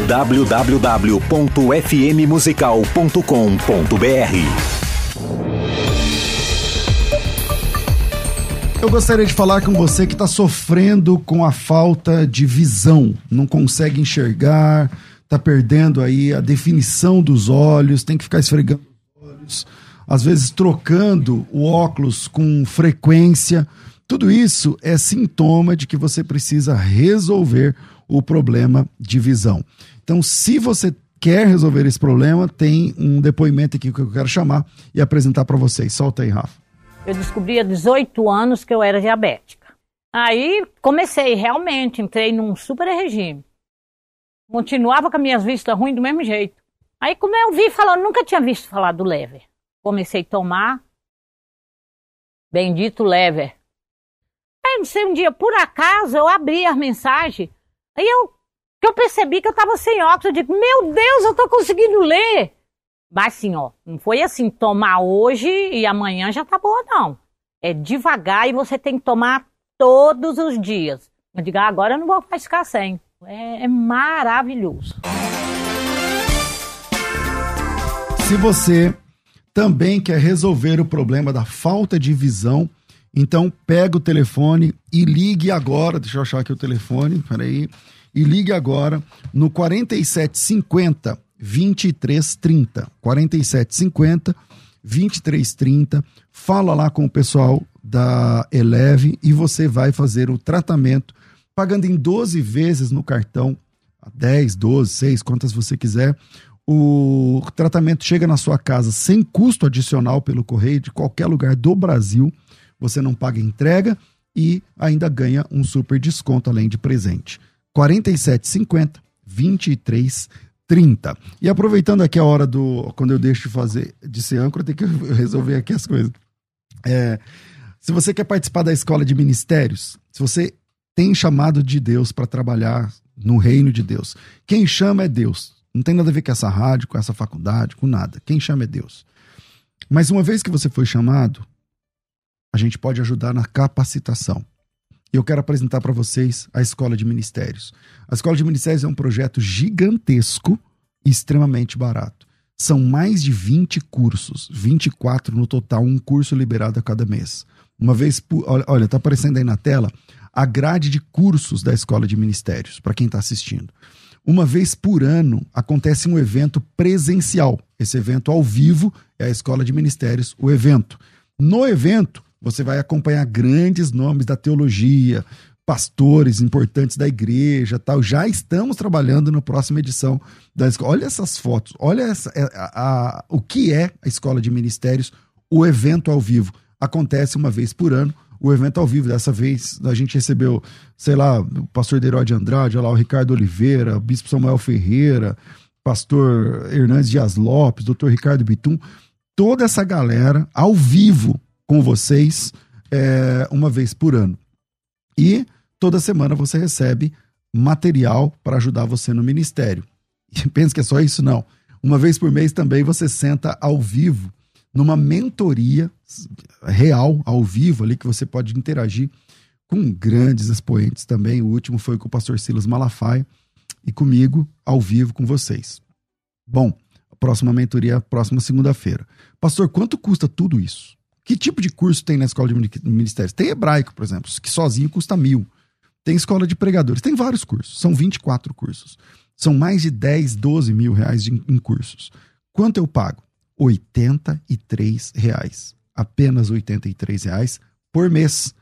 www.fmmusical.com.br Eu gostaria de falar com você que está sofrendo com a falta de visão, não consegue enxergar, está perdendo aí a definição dos olhos, tem que ficar esfregando os olhos, às vezes trocando o óculos com frequência. Tudo isso é sintoma de que você precisa resolver o problema de visão. Então, se você quer resolver esse problema, tem um depoimento aqui que eu quero chamar e apresentar para vocês. Solta aí, Rafa. Eu descobri há 18 anos que eu era diabética. Aí comecei, realmente, entrei num super regime. Continuava com as minhas vistas ruins do mesmo jeito. Aí, como eu vi falando, nunca tinha visto falar do lever. Comecei a tomar. Bendito lever. Aí, não sei, um dia, por acaso, eu abri as mensagens. Aí eu, eu percebi que eu estava sem óculos. Eu digo, meu Deus, eu tô conseguindo ler. Mas assim, ó, não foi assim, tomar hoje e amanhã já tá boa, não. É devagar e você tem que tomar todos os dias. Eu digo, ah, agora eu não vou ficar sem. É, é maravilhoso. Se você também quer resolver o problema da falta de visão, então pega o telefone e ligue agora. Deixa eu achar aqui o telefone, peraí. e ligue agora no 4750 2330. 4750 2330. Fala lá com o pessoal da Eleve e você vai fazer o tratamento pagando em 12 vezes no cartão, 10, 12, 6, quantas você quiser. O tratamento chega na sua casa sem custo adicional pelo correio de qualquer lugar do Brasil. Você não paga entrega e ainda ganha um super desconto além de presente. 47,50 23,30. E aproveitando aqui a hora do quando eu deixo de fazer de ser âncora, tem que resolver aqui as coisas. É, se você quer participar da escola de ministérios, se você tem chamado de Deus para trabalhar no reino de Deus, quem chama é Deus. Não tem nada a ver com essa rádio, com essa faculdade, com nada. Quem chama é Deus. Mas uma vez que você foi chamado, a gente pode ajudar na capacitação. E eu quero apresentar para vocês a Escola de Ministérios. A Escola de Ministérios é um projeto gigantesco e extremamente barato. São mais de 20 cursos, 24 no total, um curso liberado a cada mês. Uma vez por. Olha, está aparecendo aí na tela a grade de cursos da Escola de Ministérios, para quem está assistindo. Uma vez por ano acontece um evento presencial. Esse evento ao vivo é a Escola de Ministérios, o evento. No evento, você vai acompanhar grandes nomes da teologia, pastores importantes da igreja, tal. Já estamos trabalhando na próxima edição da escola. Olha essas fotos, olha essa, é, a, a, o que é a escola de ministérios, o evento ao vivo. Acontece uma vez por ano, o evento ao vivo. Dessa vez a gente recebeu, sei lá, o pastor Derói de Andrade, lá, o Ricardo Oliveira, o bispo Samuel Ferreira, pastor Hernandes Dias Lopes, doutor Ricardo Bitum, toda essa galera ao vivo com vocês é, uma vez por ano. E toda semana você recebe material para ajudar você no ministério. E pensa que é só isso? Não. Uma vez por mês também você senta ao vivo numa mentoria real, ao vivo, ali, que você pode interagir com grandes expoentes também. O último foi com o pastor Silas Malafaia e comigo, ao vivo com vocês. Bom, a próxima mentoria, próxima segunda-feira. Pastor, quanto custa tudo isso? Que tipo de curso tem na escola de ministérios? Tem hebraico, por exemplo, que sozinho custa mil. Tem escola de pregadores, tem vários cursos, são 24 cursos. São mais de 10, 12 mil reais em cursos. Quanto eu pago? 83 reais. Apenas 83 reais por mês.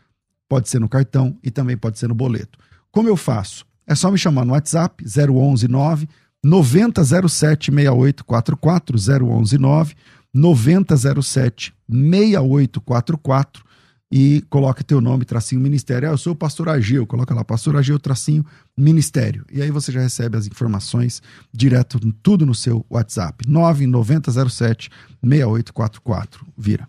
Pode ser no cartão e também pode ser no boleto. Como eu faço? É só me chamar no WhatsApp 011 9 9007 6844 011 9 9007 6844 e coloca teu nome, tracinho ministério. Ah, eu sou o pastor Agil, coloca lá, pastor Agil, tracinho ministério. E aí você já recebe as informações direto, tudo no seu WhatsApp. 99007 6844. Vira.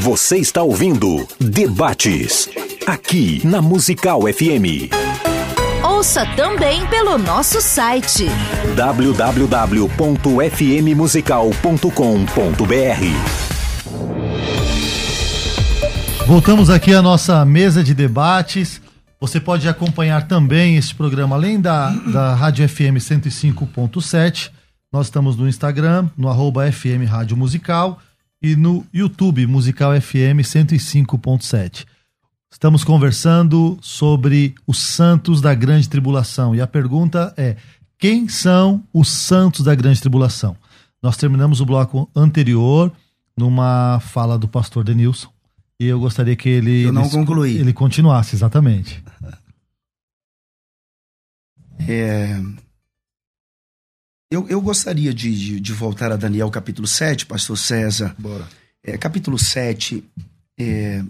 Você está ouvindo Debates, aqui na Musical FM. Ouça também pelo nosso site www.fmmusical.com.br. Voltamos aqui à nossa mesa de debates. Você pode acompanhar também este programa, além da, da Rádio FM 105.7. Nós estamos no Instagram, no arroba FM Rádio Musical e no YouTube Musical FM 105.7. Estamos conversando sobre os santos da grande tribulação e a pergunta é: quem são os santos da grande tribulação? Nós terminamos o bloco anterior numa fala do pastor Denilson e eu gostaria que ele eu não concluí. ele continuasse exatamente. É, eu, eu gostaria de, de, de, voltar a Daniel capítulo 7, pastor César. Bora. É, capítulo 7, é,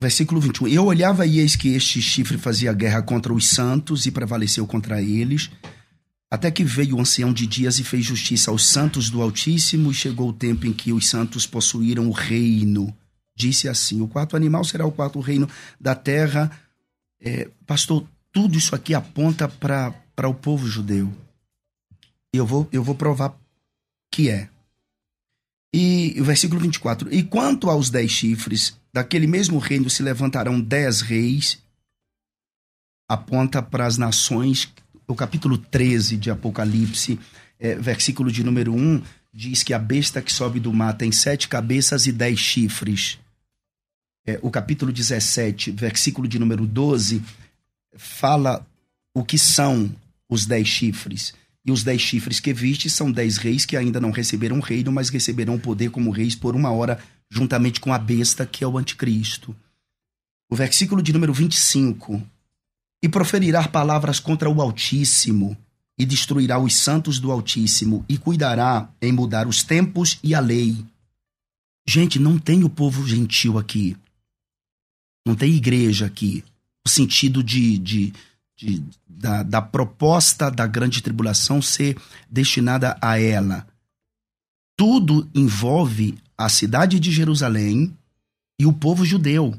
versículo 21. Eu olhava e eis que este chifre fazia guerra contra os santos e prevaleceu contra eles, até que veio o ancião de dias e fez justiça aos santos do Altíssimo, e chegou o tempo em que os santos possuíram o reino. Disse assim: O quarto animal será o quarto reino da terra. É, pastor, tudo isso aqui aponta para o povo judeu. E eu vou, eu vou provar que é. E o versículo 24: E quanto aos dez chifres, daquele mesmo reino se levantarão dez reis, aponta para as nações. O capítulo 13 de Apocalipse, é, versículo de número 1, diz que a besta que sobe do mar tem sete cabeças e dez chifres. É, o capítulo 17, versículo de número 12, fala o que são os dez chifres. E os dez chifres que viste são dez reis que ainda não receberam reino, mas receberão poder como reis por uma hora, juntamente com a besta, que é o anticristo. O versículo de número 25. E proferirá palavras contra o Altíssimo, e destruirá os santos do Altíssimo, e cuidará em mudar os tempos e a lei. Gente, não tem o povo gentil aqui. Não tem igreja aqui. No sentido de, de de, da, da proposta da grande tribulação ser destinada a ela. Tudo envolve a cidade de Jerusalém e o povo judeu.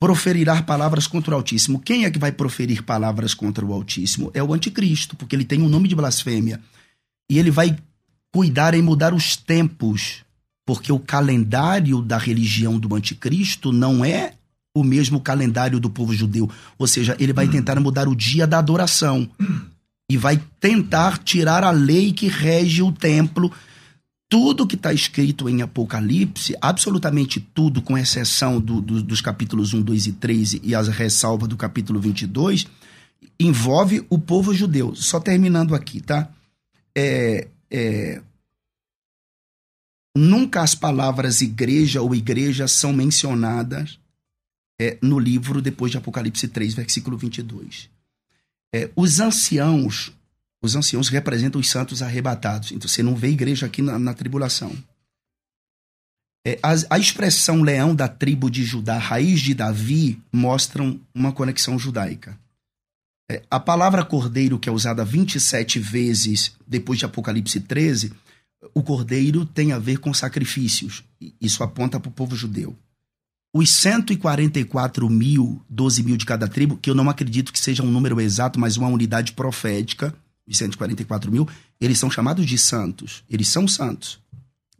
Proferirá palavras contra o Altíssimo. Quem é que vai proferir palavras contra o Altíssimo? É o Anticristo, porque ele tem um nome de blasfêmia. E ele vai cuidar em mudar os tempos, porque o calendário da religião do Anticristo não é o mesmo calendário do povo judeu. Ou seja, ele vai tentar mudar o dia da adoração e vai tentar tirar a lei que rege o templo. Tudo que está escrito em Apocalipse, absolutamente tudo, com exceção do, do, dos capítulos 1, 2 e 3 e as ressalvas do capítulo 22, envolve o povo judeu. Só terminando aqui, tá? É, é, nunca as palavras igreja ou igreja são mencionadas é, no livro depois de Apocalipse 3, versículo 22. É, os anciãos, os anciãos representam os santos arrebatados. Então você não vê igreja aqui na, na tribulação. É, a, a, expressão leão da tribo de Judá, raiz de Davi, mostram uma conexão judaica. É, a palavra cordeiro, que é usada 27 vezes depois de Apocalipse 13, o cordeiro tem a ver com sacrifícios. Isso aponta para o povo judeu os 144 mil, 12 mil de cada tribo, que eu não acredito que seja um número exato, mas uma unidade profética, os 144 mil, eles são chamados de santos. Eles são santos.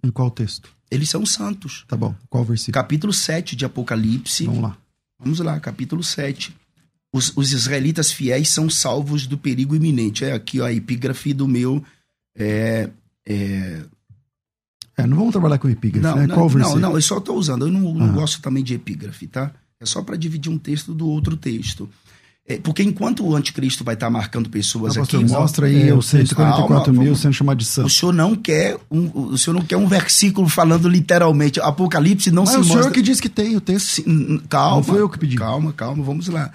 Em qual texto? Eles são santos. Tá bom. Qual versículo? Capítulo 7 de Apocalipse. Vamos lá. Vamos lá, capítulo 7. Os, os israelitas fiéis são salvos do perigo iminente. É aqui ó, a epígrafe do meu é, é, é, não vamos trabalhar com epígrafe, não, né? Não, Qual não, não, eu só estou usando. Eu não, não gosto também de epígrafe, tá? É só para dividir um texto do outro texto. É, porque enquanto o anticristo vai estar tá marcando pessoas ah, aqui. Mostra aí é, os 144 mil vamos, sendo chamados de santos. O senhor não quer um, o senhor não quer um versículo falando literalmente. Apocalipse não Mas se é o mostra. senhor que diz que tem o texto. Calma. Não foi eu que pedi. Calma, calma, vamos lá.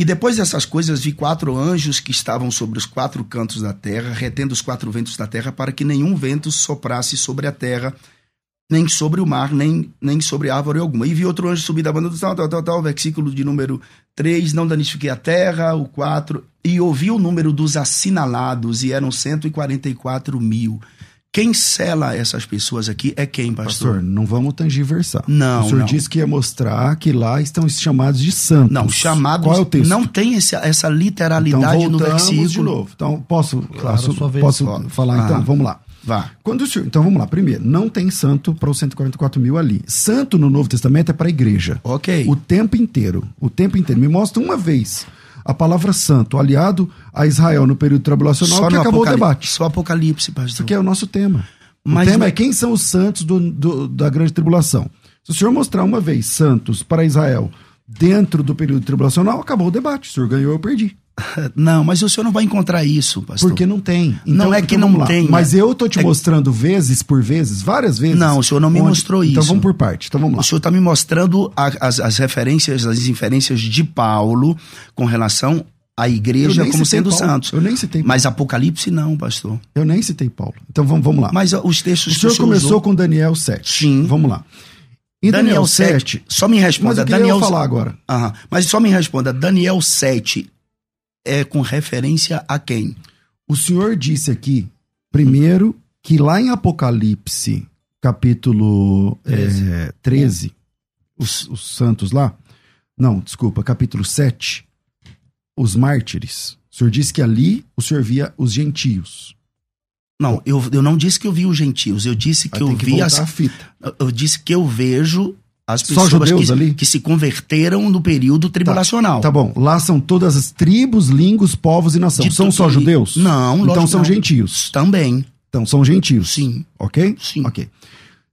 E depois dessas coisas, vi quatro anjos que estavam sobre os quatro cantos da terra, retendo os quatro ventos da terra, para que nenhum vento soprasse sobre a terra, nem sobre o mar, nem, nem sobre árvore alguma. E vi outro anjo subir da banda do tal, tal, tal, tal, versículo de número 3, não danifiquei a terra, o 4, e ouvi o número dos assinalados, e eram 144 mil. Quem sela essas pessoas aqui é quem, pastor? Pastor, não vamos tangiversar. Não. O senhor não. disse que ia mostrar que lá estão chamados de santos. Não, chamados. Qual é o texto? Não tem esse, essa literalidade então, no versículo. de novo. Então, posso, claro, posso, sua vez. posso falar? Ah. Então, vamos lá. Vá. Quando o senhor, então vamos lá. Primeiro, não tem santo para os 144 mil ali. Santo no Novo Testamento é para a igreja. Ok. O tempo inteiro. O tempo inteiro. Me mostra uma vez a palavra santo aliado a Israel no período tribulacional que no acabou o debate. Só Apocalipse, pastor. Isso aqui é o nosso tema. O Mas tema vai- é quem são os santos do, do- da grande tribulação. Se o senhor mostrar uma vez santos para Israel dentro do período tribulacional, acabou o debate. O senhor ganhou, eu perdi. Não, mas o senhor não vai encontrar isso, pastor. Porque não tem. Não é que vamos não tem, Mas é- eu tô te é- mostrando vezes por vezes, várias vezes. Não, o senhor não me mostrou Então isso. vamos por parte. Então vamos lá. O senhor está me mostrando a- as, as referências, as inferências de Paulo com relação à igreja Eu como sendo Paulo. santos. Eu nem citei Paulo. Mas Apocalipse não, pastor. Eu nem citei Paulo. Então vamos, vamos lá. Mas os textos o senhor o começou usou- com Daniel 7. Sim. Vamos lá. Em Daniel 7, só me Mas responda. eu queria Daniel falar agora. Aham. Mas só me responda, Daniel 7 é com referência a quem? O senhor disse aqui, primeiro, que lá em Apocalipse, capítulo 13, 13 os, os santos lá, não, desculpa, capítulo 7, os mártires. O senhor disse que ali o senhor via os gentios. Não, eu, eu não disse que eu vi os gentios, eu disse que Aí eu que vi voltar as. a fita. Eu disse que eu vejo as Só pessoas judeus que, ali? que se converteram no período tribulacional. Tá bom. Lá são todas as tribos, línguas, povos e nação. De são só judeus? Não, Então são não. gentios. Também. Então são gentios. Sim. Ok? Sim. Ok.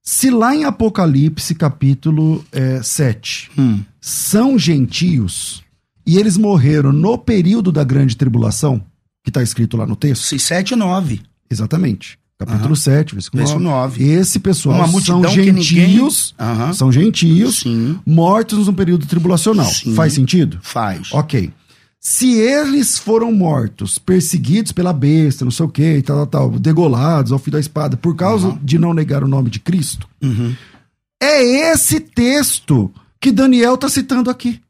Se lá em Apocalipse, capítulo é, 7, Hum. são gentios e eles morreram no período da grande tribulação, que está escrito lá no texto, Se 7 e 9. exatamente. Capítulo Aham. 7, versículo Versículo 9. 9. Esse pessoal Uma são ninguém- gentios, Aham. são gentios Sim. mortos no período tribulacional. Sim. Faz sentido? Faz. Ok. Se eles foram mortos, perseguidos pela besta, não sei o que, tal, tal, tal, degolados ao fio da espada, por causa de não negar o nome de Cristo, Uhum. é esse texto que Daniel está citando aqui.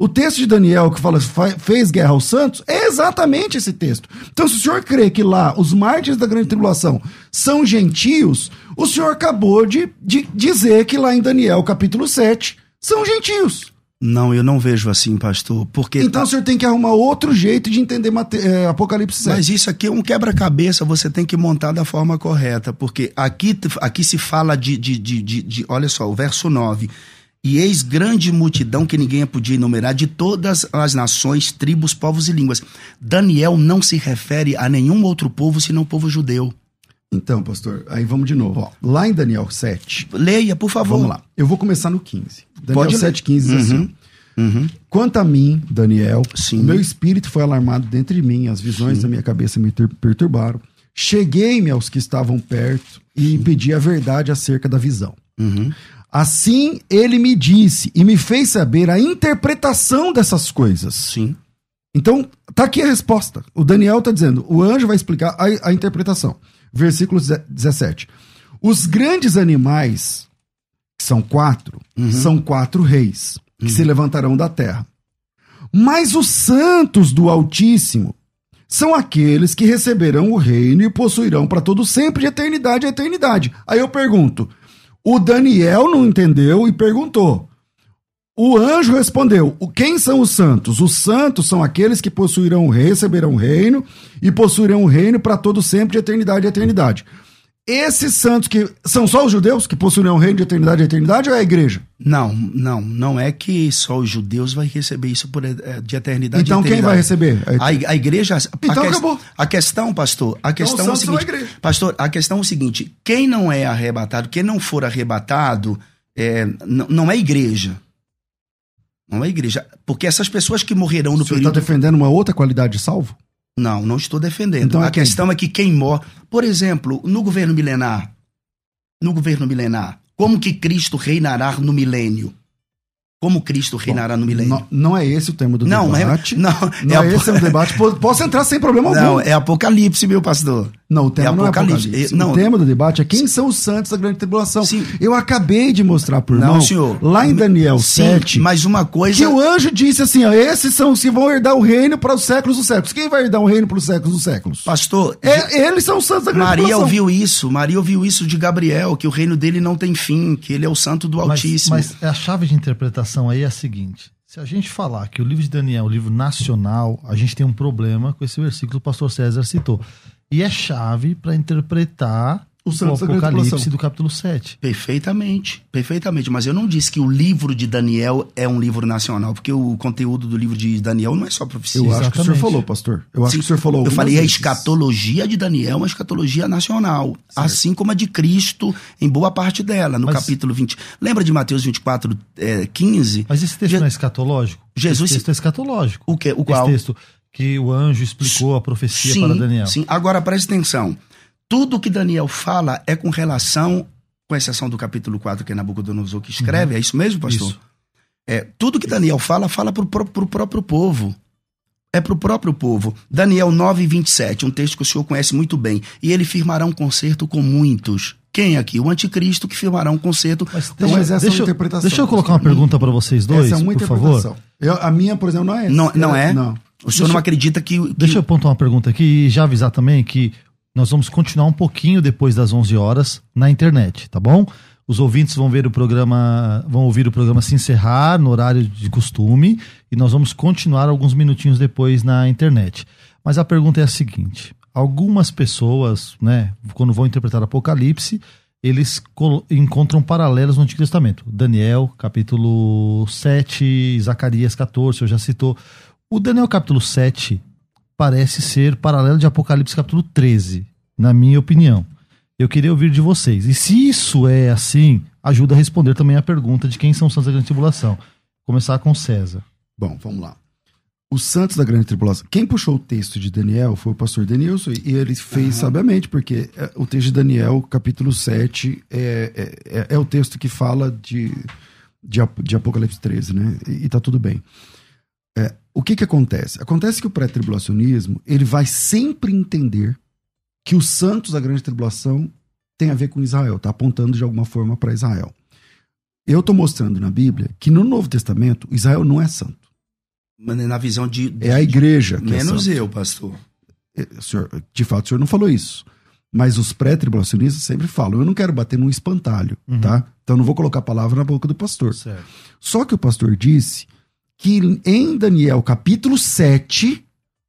O texto de Daniel que fala fa- fez guerra aos santos é exatamente esse texto. Então, se o senhor crê que lá os mártires da grande tribulação são gentios, o senhor acabou de, de dizer que lá em Daniel capítulo 7 são gentios. Não, eu não vejo assim, pastor. Porque. Então o senhor tem que arrumar outro jeito de entender Mate- é, Apocalipse 7. Mas isso aqui é um quebra-cabeça, você tem que montar da forma correta. Porque aqui, aqui se fala de, de, de, de- de- Olha só, o verso 9. E eis grande multidão que ninguém podia enumerar, de todas as nações, tribos, povos e línguas. Daniel não se refere a nenhum outro povo senão o povo judeu. Então, pastor, aí vamos de novo. ó. Lá em Daniel 7, Leia, por favor. vamos lá. Eu vou começar no 15. Daniel Pode ler. 7, 15 diz assim. Uhum. Quanto a mim, Daniel, Sim. meu espírito foi alarmado dentro de mim, as visões da minha cabeça me perturbaram. Cheguei-me aos que estavam perto e pedi a verdade acerca da visão. Uhum. Assim ele me disse e me fez saber a interpretação dessas coisas. Sim. Então, tá aqui a resposta. O Daniel tá dizendo, o anjo vai explicar a, a interpretação. Versículo 17. Os grandes animais, que são quatro, são quatro reis, que se levantarão da terra. Mas os santos do Altíssimo são aqueles que receberão o reino e possuirão para todo sempre de eternidade a eternidade. Aí eu pergunto, o Daniel não entendeu e perguntou. O anjo respondeu: "O- Quem são os santos? Os santos são aqueles que possuirão o rei, receberão o reino e possuirão o reino para todo sempre de eternidade a eternidade. Esses santos que são só os judeus que possuirão o reino de eternidade a eternidade ou é a igreja? Não, não, não é que só os judeus vai receber isso por, eh, de eternidade. Então a quem vai receber? A, a igreja. a Então ques- acabou. A questão, pastor, a questão é o a seguinte. igreja. Pastor, a questão é o seguinte: quem não é arrebatado, quem não for arrebatado, é, n- não é igreja. Não é igreja. Porque essas pessoas que morrerão no O senhor está período. defendendo uma outra qualidade de salvo? Não, não estou defendendo. Então a questão é que quem morre. Por exemplo, no governo milenar. No governo milenar. Como que Cristo reinará no milênio? Como Cristo reinará no milênio? Não, não é esse o tema do Não, mas- debate. não, não é é, esse o debate. Po- Posso entrar sem problema algum. Não, é Apocalipse, meu pastor. Não, o tema É não é Apocalipse. Apocalipse. É- não. O tema do debate é quem são os santos da grande tribulação. Sim. Eu acabei de mostrar por Não, irmão, senhor. lá em Daniel Sim, 7, mas uma coisa. que o anjo disse assim, ó, esses são os que vão herdar o reino para os séculos dos séculos. Quem vai herdar o reino para os séculos dos séculos? Pastor, É, eles são os santos da grande Maria tribulação. ouviu isso. Maria ouviu isso de Gabriel, que o reino dele não tem fim, que ele é o santo do Mas, Altíssimo. mas a chave de interpretação aí é a seguinte: se a gente falar que o livro de Daniel é um livro nacional, a gente tem um problema com esse versículo que o pastor César citou. E é chave para interpretar O o, Santos Grande Apocalipse do capítulo 7. Perfeitamente, perfeitamente. Mas eu não disse que o livro de Daniel é um livro nacional, porque o conteúdo do livro de Daniel não é só profecia. Eu acho que o senhor Exatamente. falou, pastor. Eu acho Sim, que o senhor falou Eu falei a vezes. escatologia de Daniel, é uma escatologia nacional. Assim como a de Cristo, em boa parte dela, no Mas- capítulo 20. Lembra de Mateus 24, é, 15? Mas esse texto Je- não é escatológico? Jesus- Esse texto é escatológico. O que? O Esse qual? texto que o anjo explicou a profecia sim, para Daniel. Sim, agora preste atenção. Tudo que Daniel fala é com relação, com exceção do capítulo 4, que é Nabucodonosor que escreve, é isso mesmo, pastor? Isso. É, tudo que Daniel fala, fala pro, pró- pro próprio povo. É pro próprio povo. Daniel 9, 27, um texto que o senhor conhece muito bem. E ele firmará um concerto com muitos. Quem aqui? O anticristo que firmará um concerto. Mas Então, deixa, mas essa é uma deixa eu- interpretação, deixa eu colocar uma pergunta para vocês dois, Essa é uma por favor. Eu- a minha, por exemplo, não é essa. Não, não é? Não. O senhor Deixa- não acredita que. que Deixa eu pontuar uma pergunta aqui e já avisar também que Nós vamos continuar um pouquinho depois das 11 horas na internet, tá bom? Os ouvintes vão ver o programa, vão ouvir o programa se encerrar no horário de costume e nós vamos continuar alguns minutinhos depois na internet. Mas a pergunta é a seguinte: algumas pessoas, né, quando vão interpretar Apocalipse, eles encontram paralelos no Antigo Testamento. Daniel, capítulo 7, Zacarias 14, eu já citou. O Daniel capítulo 7 parece ser paralelo de Apocalipse capítulo 13, na minha opinião. Eu queria ouvir de vocês. E se isso é assim, ajuda a responder também a pergunta de quem são os santos da grande tribulação. Começar com César. Bom, vamos lá. Os santos da grande tribulação. Quem puxou o texto de Daniel foi o pastor Denilson, e ele fez uhum. sabiamente, porque é, o texto de Daniel, capítulo 7, é, é, é, é o texto que fala de, de, de Apocalipse 13, né? E, e tá tudo bem. O que que acontece? Acontece que o pré-tribulacionismo, ele vai sempre entender que os santos da grande tribulação tem a ver com Israel, está apontando de alguma forma para Israel. Eu estou mostrando na Bíblia que no Novo Testamento Israel não é santo. Mas na visão de, de é a igreja. Que é menos é eu, pastor. É, senhor, de fato, o senhor não falou isso. Mas os pré-tribulacionistas sempre falam: eu não quero bater num espantalho, uhum. tá? Então não vou colocar a palavra na boca do pastor. Certo. Só que o pastor disse que em Daniel capítulo 7,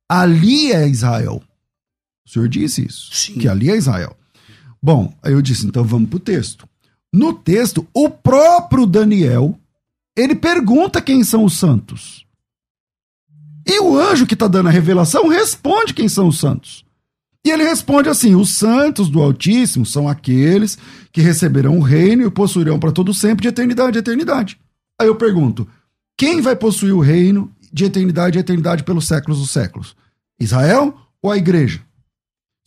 ali é Israel. O senhor disse isso. Sim. Que ali é Israel. Bom, aí eu disse, então vamos pro texto. No texto, o próprio Daniel, ele pergunta quem são os santos. E o anjo que está dando a revelação responde quem são os santos. E ele responde assim: os santos do Altíssimo são aqueles que receberão o reino e o possuirão para todo sempre de eternidade a eternidade. Aí eu pergunto: quem vai possuir o reino de eternidade a eternidade pelos séculos dos séculos? Israel ou a igreja?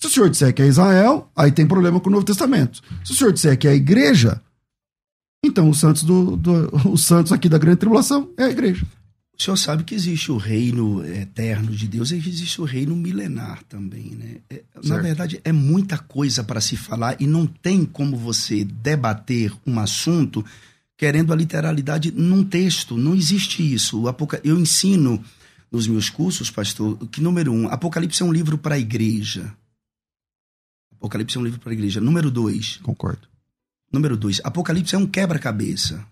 Se o senhor disser que é Israel, aí tem problema com o Novo Testamento. Se o senhor disser que é a igreja, então os santos, do, do, os santos aqui da grande tribulação é a igreja. O senhor sabe que existe o reino eterno de Deus e existe o reino milenar também, né? É, na verdade, é muita coisa para se falar e não tem como você debater um assunto querendo a literalidade num texto. Não existe isso. Eu ensino nos meus cursos, pastor, que, número um, Apocalipse é um livro para a igreja. Apocalipse é um livro para a igreja. Número dois. Concordo. Número dois. Apocalipse é um quebra-cabeça.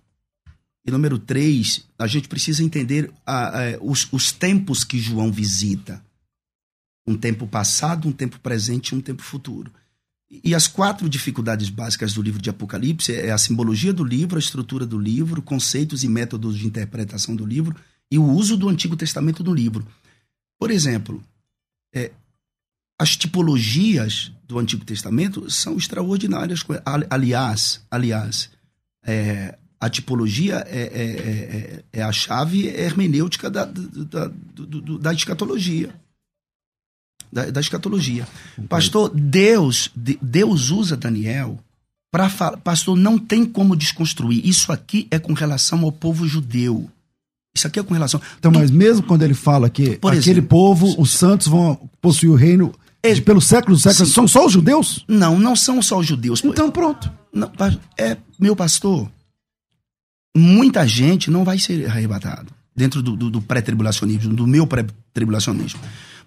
E número três, a gente precisa entender a, a, os, os tempos que João visita. Um tempo passado, um tempo presente e um tempo futuro. E as quatro dificuldades básicas do livro de Apocalipse é a simbologia do livro, a estrutura do livro, conceitos e métodos de interpretação do livro e o uso do Antigo Testamento no livro. Por exemplo, é, as tipologias do Antigo Testamento são extraordinárias. Aliás, aliás, é, a tipologia é, é, é, é, a chave hermenêutica da, da, da, da escatologia. Da, da escatologia. Pastor, Deus, Deus usa Daniel para falar. Pastor, não tem como desconstruir. Isso aqui é com relação ao povo judeu. Isso aqui é com relação. Então, mas mesmo quando ele fala que Por aquele exemplo, povo, os santos vão possuir o reino de, pelos séculos séculos, são só os judeus? Não, não são só os judeus. Então pronto. Não, é, meu pastor, muita gente não vai ser arrebatado dentro do, do, do pré-tribulacionismo, do meu pré-tribulacionismo.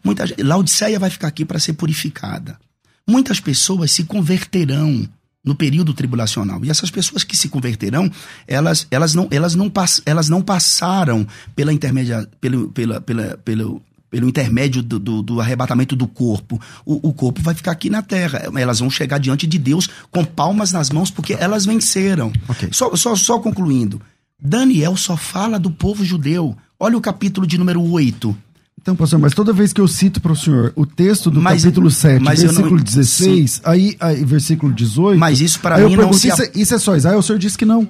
Muita gente, Laodiceia vai ficar aqui para ser purificada. Muitas pessoas se converterão no período tribulacional. E essas pessoas que se converterão, elas, elas, não, elas, não, pass, elas não passaram pela intermédia, pelo, pela, pela, pelo, pelo intermédio do, do, do arrebatamento do corpo. O, o, corpo vai ficar aqui na terra. Elas vão chegar diante de Deus com palmas nas mãos, porque elas venceram. Okay. Só, só, só concluindo. Daniel só fala do povo judeu. Olha o capítulo de número 8. Então, pastor, mas toda vez que eu cito para o senhor o texto do mas, capítulo 7, versículo não, 16, aí, aí, versículo 18. Mas isso para mim pergunto, não se. Isso é, isso é, só Israel? O senhor disse que não.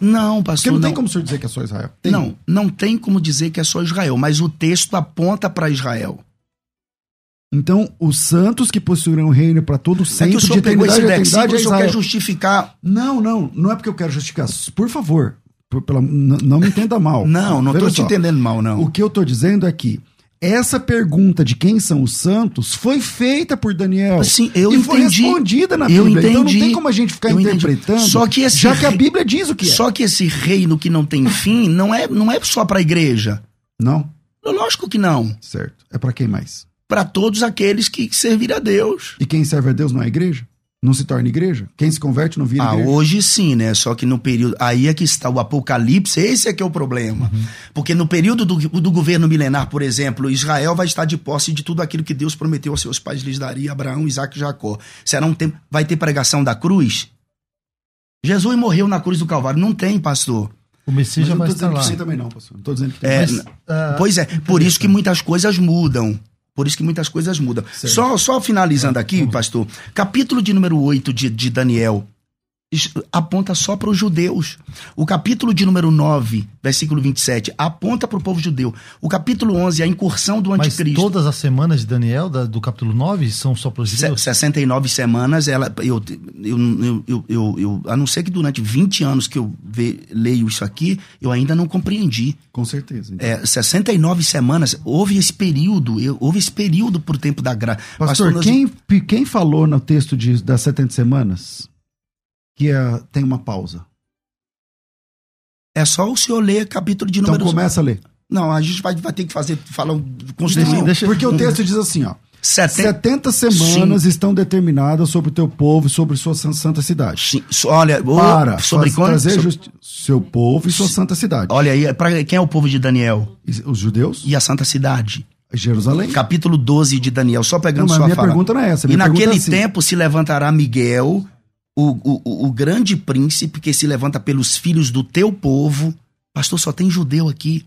Não, pastor. Porque não, não tem como o senhor dizer que é só Israel. Tem. Não, não tem como dizer que é só Israel, mas o texto aponta para Israel. Então, os santos que possuirão o reino para todo sempre, é que o senhor de pegou esse versículo, o senhor quer justificar. Não, não, não é porque eu quero justificar. Por favor, por, pela, não me entenda mal. não, não estou te entendendo mal, não. O que eu estou dizendo é que essa pergunta de quem são os santos foi feita por Daniel. Sim, eu e entendi. foi respondida na eu Bíblia. Entendi. Então não tem como a gente ficar eu interpretando. Só que esse já que a Bíblia diz o que é. Só que esse reino que não tem fim não é, não é só para a igreja. Não. Lógico que não. Certo. É para quem mais? para todos aqueles que servirem a Deus. E quem serve a Deus não é igreja? Não se torna igreja? Quem se converte não vira ah, igreja? hoje sim, né? Só que no período. Aí é que está o Apocalipse, esse é que é o problema. Uhum. Porque no período do, do governo milenar, por exemplo, Israel vai estar de posse de tudo aquilo que Deus prometeu aos seus pais, lhes daria Abraão, Isaac e Jacó. Será um tempo. Vai ter pregação da cruz? Jesus morreu na cruz do Calvário. Não tem, pastor. O Messias já eu não vai tô estar dizendo lá. que sim também não, pastor. Não tô dizendo que tem. É, Mas, ah, pois é, por isso que muitas coisas mudam. Por isso que muitas coisas mudam. Só, só finalizando aqui, pastor, capítulo de número 8 de, de Daniel aponta só para os judeus. O capítulo de número 9, versículo 27, aponta para o povo judeu. O capítulo 11, a incursão do Mas anticristo. todas as semanas de Daniel, da- do capítulo 9, são só para os Se- judeus? 69 semanas, ela, eu, eu, eu, eu, eu, eu- a não ser que durante 20 anos que eu ve- leio isso aqui, eu ainda não compreendi. Com certeza. Então. É, 69 semanas, houve esse período, eu- houve esse período por tempo da graça. Pastor, nós- quem, quem falou no texto de, das 70 semanas que é, tem uma pausa? É só o senhor ler capítulo de Então número... começa a ler. Não, a gente vai, vai ter que fazer, falar, um- construir um- deixa- Porque o texto diz assim, ó. 70... 70 semanas estão determinadas sobre o teu povo e sobre sua san- santa cidade. Sim, olha, o- Para sobre trazer so- justi- seu povo e sua santa cidade. Olha aí, pra quem é o povo de Daniel Os judeus? e a santa cidade? Jerusalém? Capítulo 12 de Daniel, só Não, pegando mas sua minha fala. pergunta não é essa. E naquele é assim, tempo se levantará Miguel, o, o, grande príncipe que se levanta pelos filhos do teu povo. Pastor, só tem judeu aqui.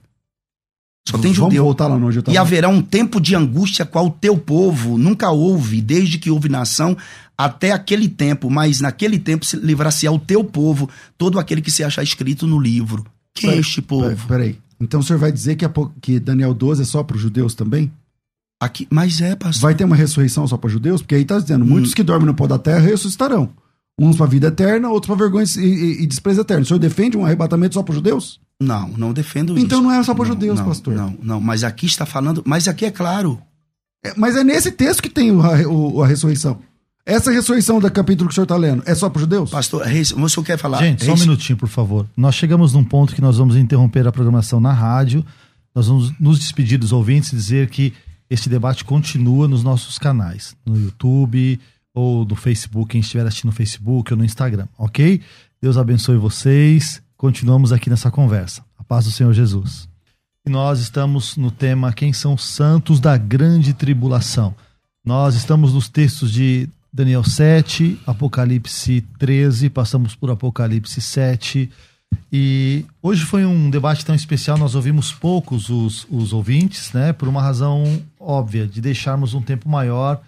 Só tem Vamos judeu. voltar lá onde eu E haverá um tempo de angústia qual o teu povo nunca houve, desde que houve nação até aquele tempo. Mas naquele tempo se livrar-se ao teu povo todo aquele que se achar escrito no livro. Quem é este povo? Peraí, peraí. Então o senhor vai dizer que, que Daniel 12 é só para os judeus também? Aqui, mas é, pastor. Vai ter uma ressurreição só para judeus? Porque aí tá dizendo, muitos Hum. que dormem no pó da terra ressuscitarão. Uns para vida eterna, outros para vergonha e, e, e desprezo eterno. O senhor defende um arrebatamento só para judeus? Não, não defendo Então isso. não é só para judeus, não, pastor. Não, não, mas aqui está falando. Mas aqui é claro. É, mas é nesse texto que tem o- a, o- a ressurreição. Essa ressurreição do capítulo que o senhor está lendo é só para judeus? Pastor, o senhor quer falar? Gente, só um minutinho, por favor. Nós chegamos num ponto que nós vamos interromper a programação na rádio. Nós vamos nos despedir dos ouvintes e dizer que este debate continua nos nossos canais, no YouTube ou no Facebook, quem estiver assistindo no Facebook ou no Instagram, ok? Deus abençoe vocês. Continuamos aqui nessa conversa. A paz do Senhor Jesus. E nós estamos no tema Quem são os santos da grande tribulação. Nós estamos nos textos de Daniel 7, Apocalipse 13, passamos por Apocalipse 7. E hoje foi um debate tão especial, nós ouvimos poucos os, os ouvintes, né? Por uma razão óbvia, de deixarmos um tempo maior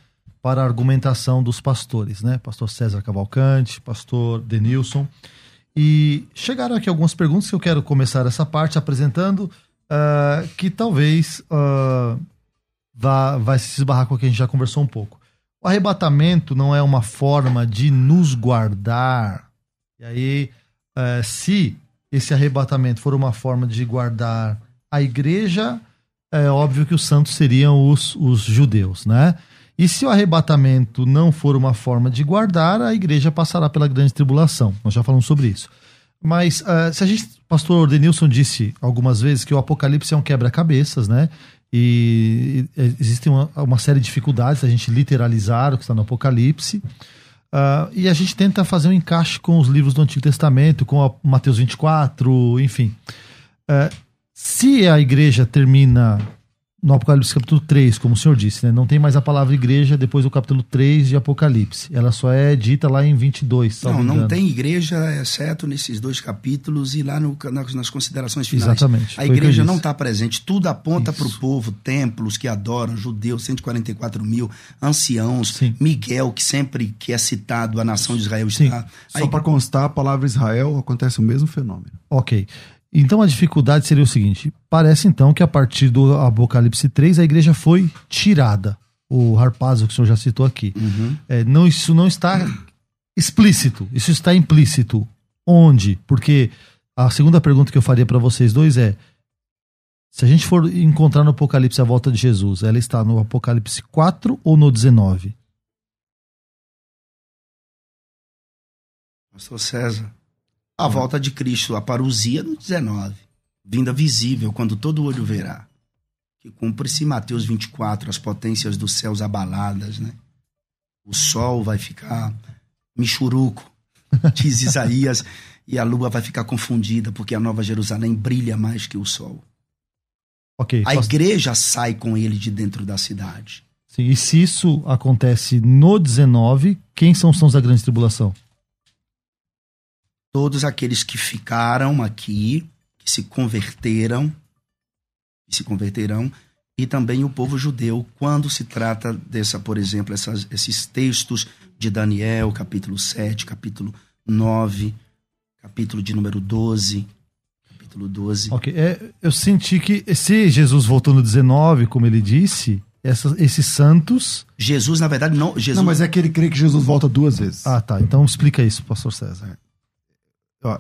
para a argumentação dos pastores, né? Pastor César Cavalcante, pastor Denilson. E chegaram aqui algumas perguntas que eu quero começar essa parte apresentando, ah, que talvez ah, vá, vai se esbarrar com o que a gente já conversou um pouco. O arrebatamento não é uma forma de nos guardar. E aí, eh, se esse arrebatamento for uma forma de guardar a igreja, é óbvio que os santos seriam os, os judeus, né? E se o arrebatamento não for uma forma de guardar, a igreja passará pela grande tribulação. Nós já falamos sobre isso. Mas eh, se a gente, pastor Denilson disse algumas vezes que o Apocalipse é um quebra-cabeças, né? E, e existe uma, uma série de dificuldades a gente literalizar o que está no Apocalipse. Ah, e a gente tenta fazer um encaixe com os livros do Antigo Testamento, com a Mateus 24, enfim. Ah, se a igreja termina no Apocalipse capítulo 3, como o senhor disse, né, não tem mais a palavra igreja depois do capítulo 3 de Apocalipse. Ela só é dita lá em 22. salvo Não, não engano. tem igreja, exceto nesses dois capítulos e lá no- nas, nas considerações finais. Exatamente, A igreja não está presente. Tudo aponta para o povo, templos que adoram, judeus, 144 mil, anciãos, Sim. Miguel, que sempre que é citado, a nação de Israel Sim. está. Só Aí- para constar, a palavra Israel acontece o mesmo fenômeno. Ok. Então a dificuldade seria o seguinte: parece então que a partir do Apocalipse 3 a igreja foi tirada. O Harpazo, que o senhor já citou aqui. Uhum. É, não, isso não está explícito, isso está implícito. Onde? Porque a segunda pergunta que eu faria para vocês dois é: se a gente for encontrar no Apocalipse a volta de Jesus, ela está no Apocalipse 4 ou no 19? Pastor César. A volta de Cristo, a parousia no 19. Vinda visível, quando todo olho verá. que cumpre-se Mateus 24, as potências dos céus abaladas, né? O sol vai ficar michuruco, diz Isaías, e a lua vai ficar confundida, porque a Nova Jerusalém brilha mais que o sol. Ok. A igreja sai com ele de dentro da cidade. Sim, e se isso acontece no 19, quem são os sãos da grande tribulação? Todos aqueles que ficaram aqui, que se converteram, que se converterão, e também o povo judeu, quando se trata dessa, por exemplo, essas- esses textos de Daniel, capítulo 7, capítulo 9, capítulo de número 12, capítulo 12. Ok. É, eu senti que se Jesus voltou no 19, como ele disse, essas- esses santos. Jesus, na verdade, não. Jesus, Não, mas é que ele crê que Jesus volta duas vezes. Ah, tá. Então explica isso, pastor César.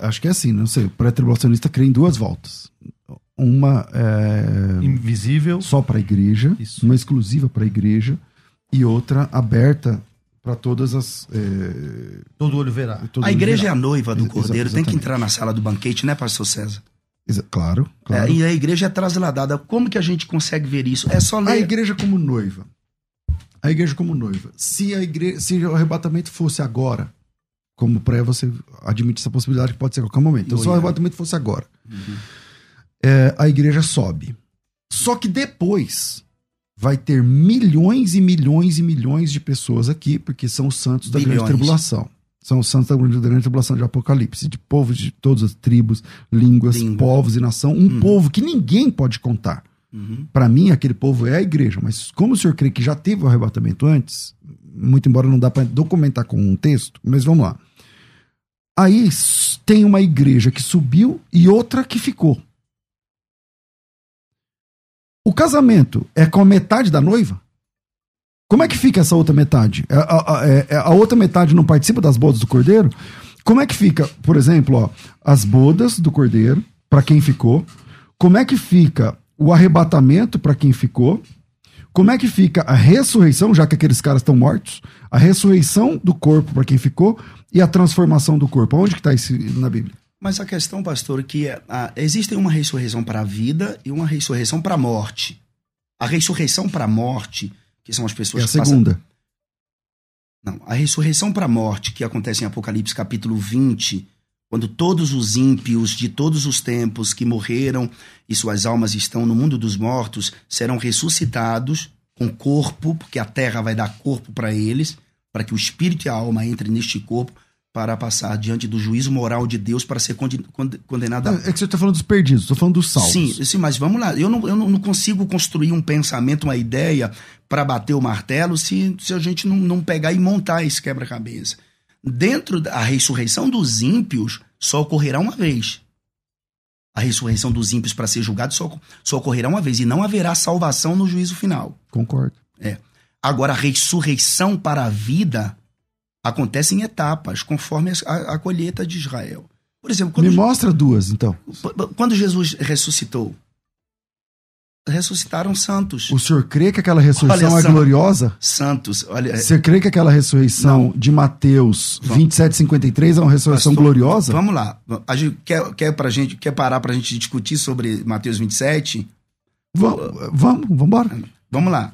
Acho que é assim, não sei. O pré-tribulacionista crê em duas voltas. Uma é, Invisível. só para a igreja, Isso. uma exclusiva para a igreja e outra aberta para todas as. é, Todo olho verá. todo a igreja é geral. a noiva do cordeiro, tem que entrar na sala do banquete, né, pastor César? Exa- Claro, claro. É, e a igreja é trasladada. Como que a gente consegue ver isso? É só A ler. igreja como noiva. A igreja como noiva. Se, a igreja, se o arrebatamento fosse agora, como pré, você admite essa possibilidade que pode ser a qualquer momento. Então, se o arrebatamento fosse agora, é, a igreja sobe. Só que depois vai ter milhões e milhões e milhões de pessoas aqui, porque são os santos da grande Bilhões. tribulação. São os santos da grande, grande tribulação de Apocalipse, de povos de todas as tribos, línguas, Língua. povos e nação. Um povo que ninguém pode contar. Uhum. Para mim, aquele povo é a igreja, mas como o senhor crê que já teve o arrebatamento antes, muito embora não dá para documentar com um texto, mas vamos lá. Aí tem uma igreja que subiu e outra que ficou. O casamento é com a metade da noiva? Como é que fica essa outra metade? A, a- a- é- a outra metade não participa das bodas do cordeiro? Como é que fica, por exemplo, ó, as bodas do cordeiro, para quem ficou? Como é que fica o arrebatamento para quem ficou? Como é que fica a ressurreição, já que aqueles caras estão mortos? A ressurreição do corpo para quem ficou e a transformação do corpo. Onde que está isso na Bíblia? Mas a questão, pastor, é que é, a, existe uma ressurreição para a vida e uma ressurreição para a morte. A ressurreição para a morte, que são as É pessoas a que passam- segunda. Não, a ressurreição para a morte, que acontece em Apocalipse capítulo 20, quando todos os ímpios de todos os tempos que morreram e suas almas estão no mundo dos mortos serão ressuscitados com corpo, porque a terra vai dar corpo para eles, para que o espírito e a alma entrem neste corpo para passar diante do juízo moral de Deus para ser condenado a É que você está falando dos perdidos, estou falando dos salvos. Sim, sim, mas vamos lá. Eu não, eu não consigo construir um pensamento, uma ideia para bater o martelo se, se a gente não, não pegar e montar esse quebra-cabeça. Dentro da ressurreição dos ímpios só ocorrerá uma vez. A ressurreição dos ímpios para ser julgado só, só ocorrerá uma vez e não haverá salvação no juízo final. Concordo. Agora, a ressurreição para a vida acontece em etapas, conforme a, a colheita de Israel. Por exemplo, quando Me mostra duas, então. Quando Jesus ressuscitou, ressuscitaram santos. O senhor crê que aquela ressurreição Olha é só. gloriosa? Santos, olha. Você crê que aquela ressurreição de Mateus Vamos. 27, 53 é uma ressurreição Pastor, gloriosa? Vamos lá. A gente quer, quer, pra gente, quer parar pra gente discutir sobre Mateus 27? Vamos, vamos, vamos embora. Vamos lá.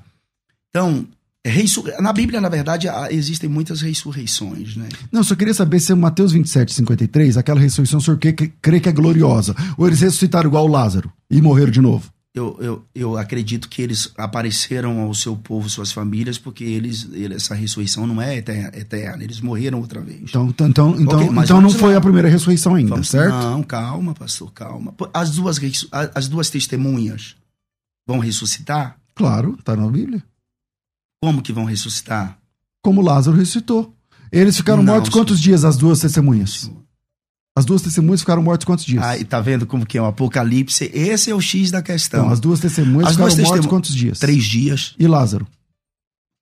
Então, ressur... na Bíblia, na verdade, existem muitas ressurreições, né? Não, só queria saber se é Mateus 27, 53, aquela ressurreição, o senhor crê, que- crê que é gloriosa? Ou eles ressuscitaram igual Lázaro e morreram de novo? Eu, eu, eu acredito que eles apareceram ao seu povo, suas famílias, porque eles, ele- essa ressurreição não é eterna, eterna, eles morreram outra vez. Então, então, então, então, Ok, mas então não foi a primeira ressurreição ainda, Vamos- certo? Não, calma, pastor, calma. As duas, as duas testemunhas vão ressuscitar? Claro, tá na Bíblia. Como que vão ressuscitar? Como Lázaro ressuscitou. Eles ficaram Não, mortos senhor. quantos dias, as duas testemunhas? Senhor? As duas testemunhas ficaram mortas quantos dias? Ah, e tá vendo como que é o Apocalipse? Esse é o X da questão. Então, as duas testemunhas As ficaram duas mortas testemu- quantos dias? Três dias, E Lázaro?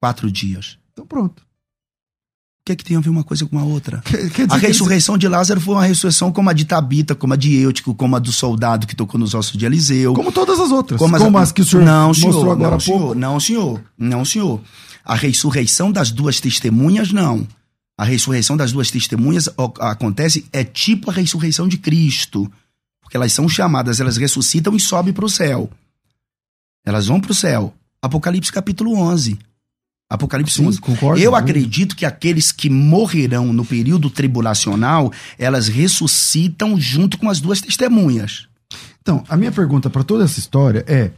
quatro dias. Então pronto. O que é que tem a ver uma coisa com a outra? Quer, quer dizer A eles- ressurreição de Lázaro foi uma ressurreição como a de Tabita, como a de Eutico, como a do soldado que tocou nos ossos de Eliseu. Como todas as outras. Como Como, as- as que o senhor não, mostrou senhor, agora não, há pouco. senhor, não, senhor, não, senhor. A ressurreição das duas testemunhas, não. A ressurreição das duas testemunhas acontece, é tipo a ressurreição de Cristo. Porque elas são chamadas, elas ressuscitam e sobem para o céu. Elas vão para o céu. Apocalipse capítulo 11. Apocalipse Sim, 11. concordo. Eu acredito que aqueles que morrerão no período tribulacional, elas ressuscitam junto com as duas testemunhas. Então, a minha pergunta para toda essa história é: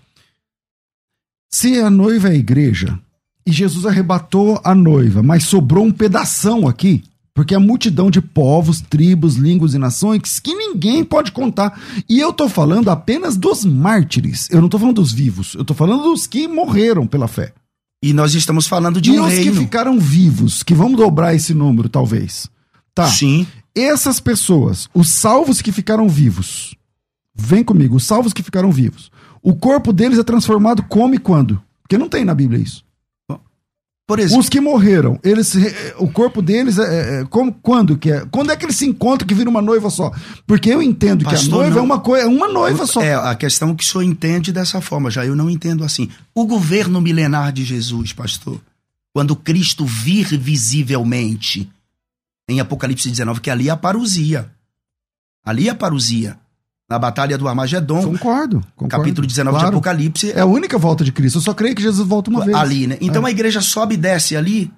se a noiva é a igreja e Jesus arrebatou a noiva, mas sobrou um pedação aqui, porque a multidão de povos, tribos, línguas e nações que ninguém pode contar. E eu tô falando apenas dos mártires. Eu não tô falando dos vivos. Eu tô falando dos que morreram pela fé. E nós estamos falando de e um os que reino. ficaram vivos, que vamos dobrar esse número, talvez. Tá. Sim. Essas pessoas, os salvos que ficaram vivos, vem comigo, os salvos que ficaram vivos, o corpo deles é transformado como e quando? Porque não tem na Bíblia isso. Por exemplo, Os que morreram, eles, o corpo deles é, é- como, quando que é? Quando é que eles se encontram que vira uma noiva só? Porque eu entendo que a Pastor, noiva não. é uma coisa, é uma noiva só. É, a questão que o senhor entende dessa forma, já eu não entendo assim. O governo milenar de Jesus, pastor, quando Cristo vir visivelmente, em Apocalipse 19, que ali é a parousia. Ali é a parousia. Na batalha do Armagedon, Concordo, concordo. capítulo 19 de Claro. Apocalipse, É a única volta de Cristo. Eu só creio que Jesus volta uma vez. ali, né? Então É. a igreja sobe e desce ali.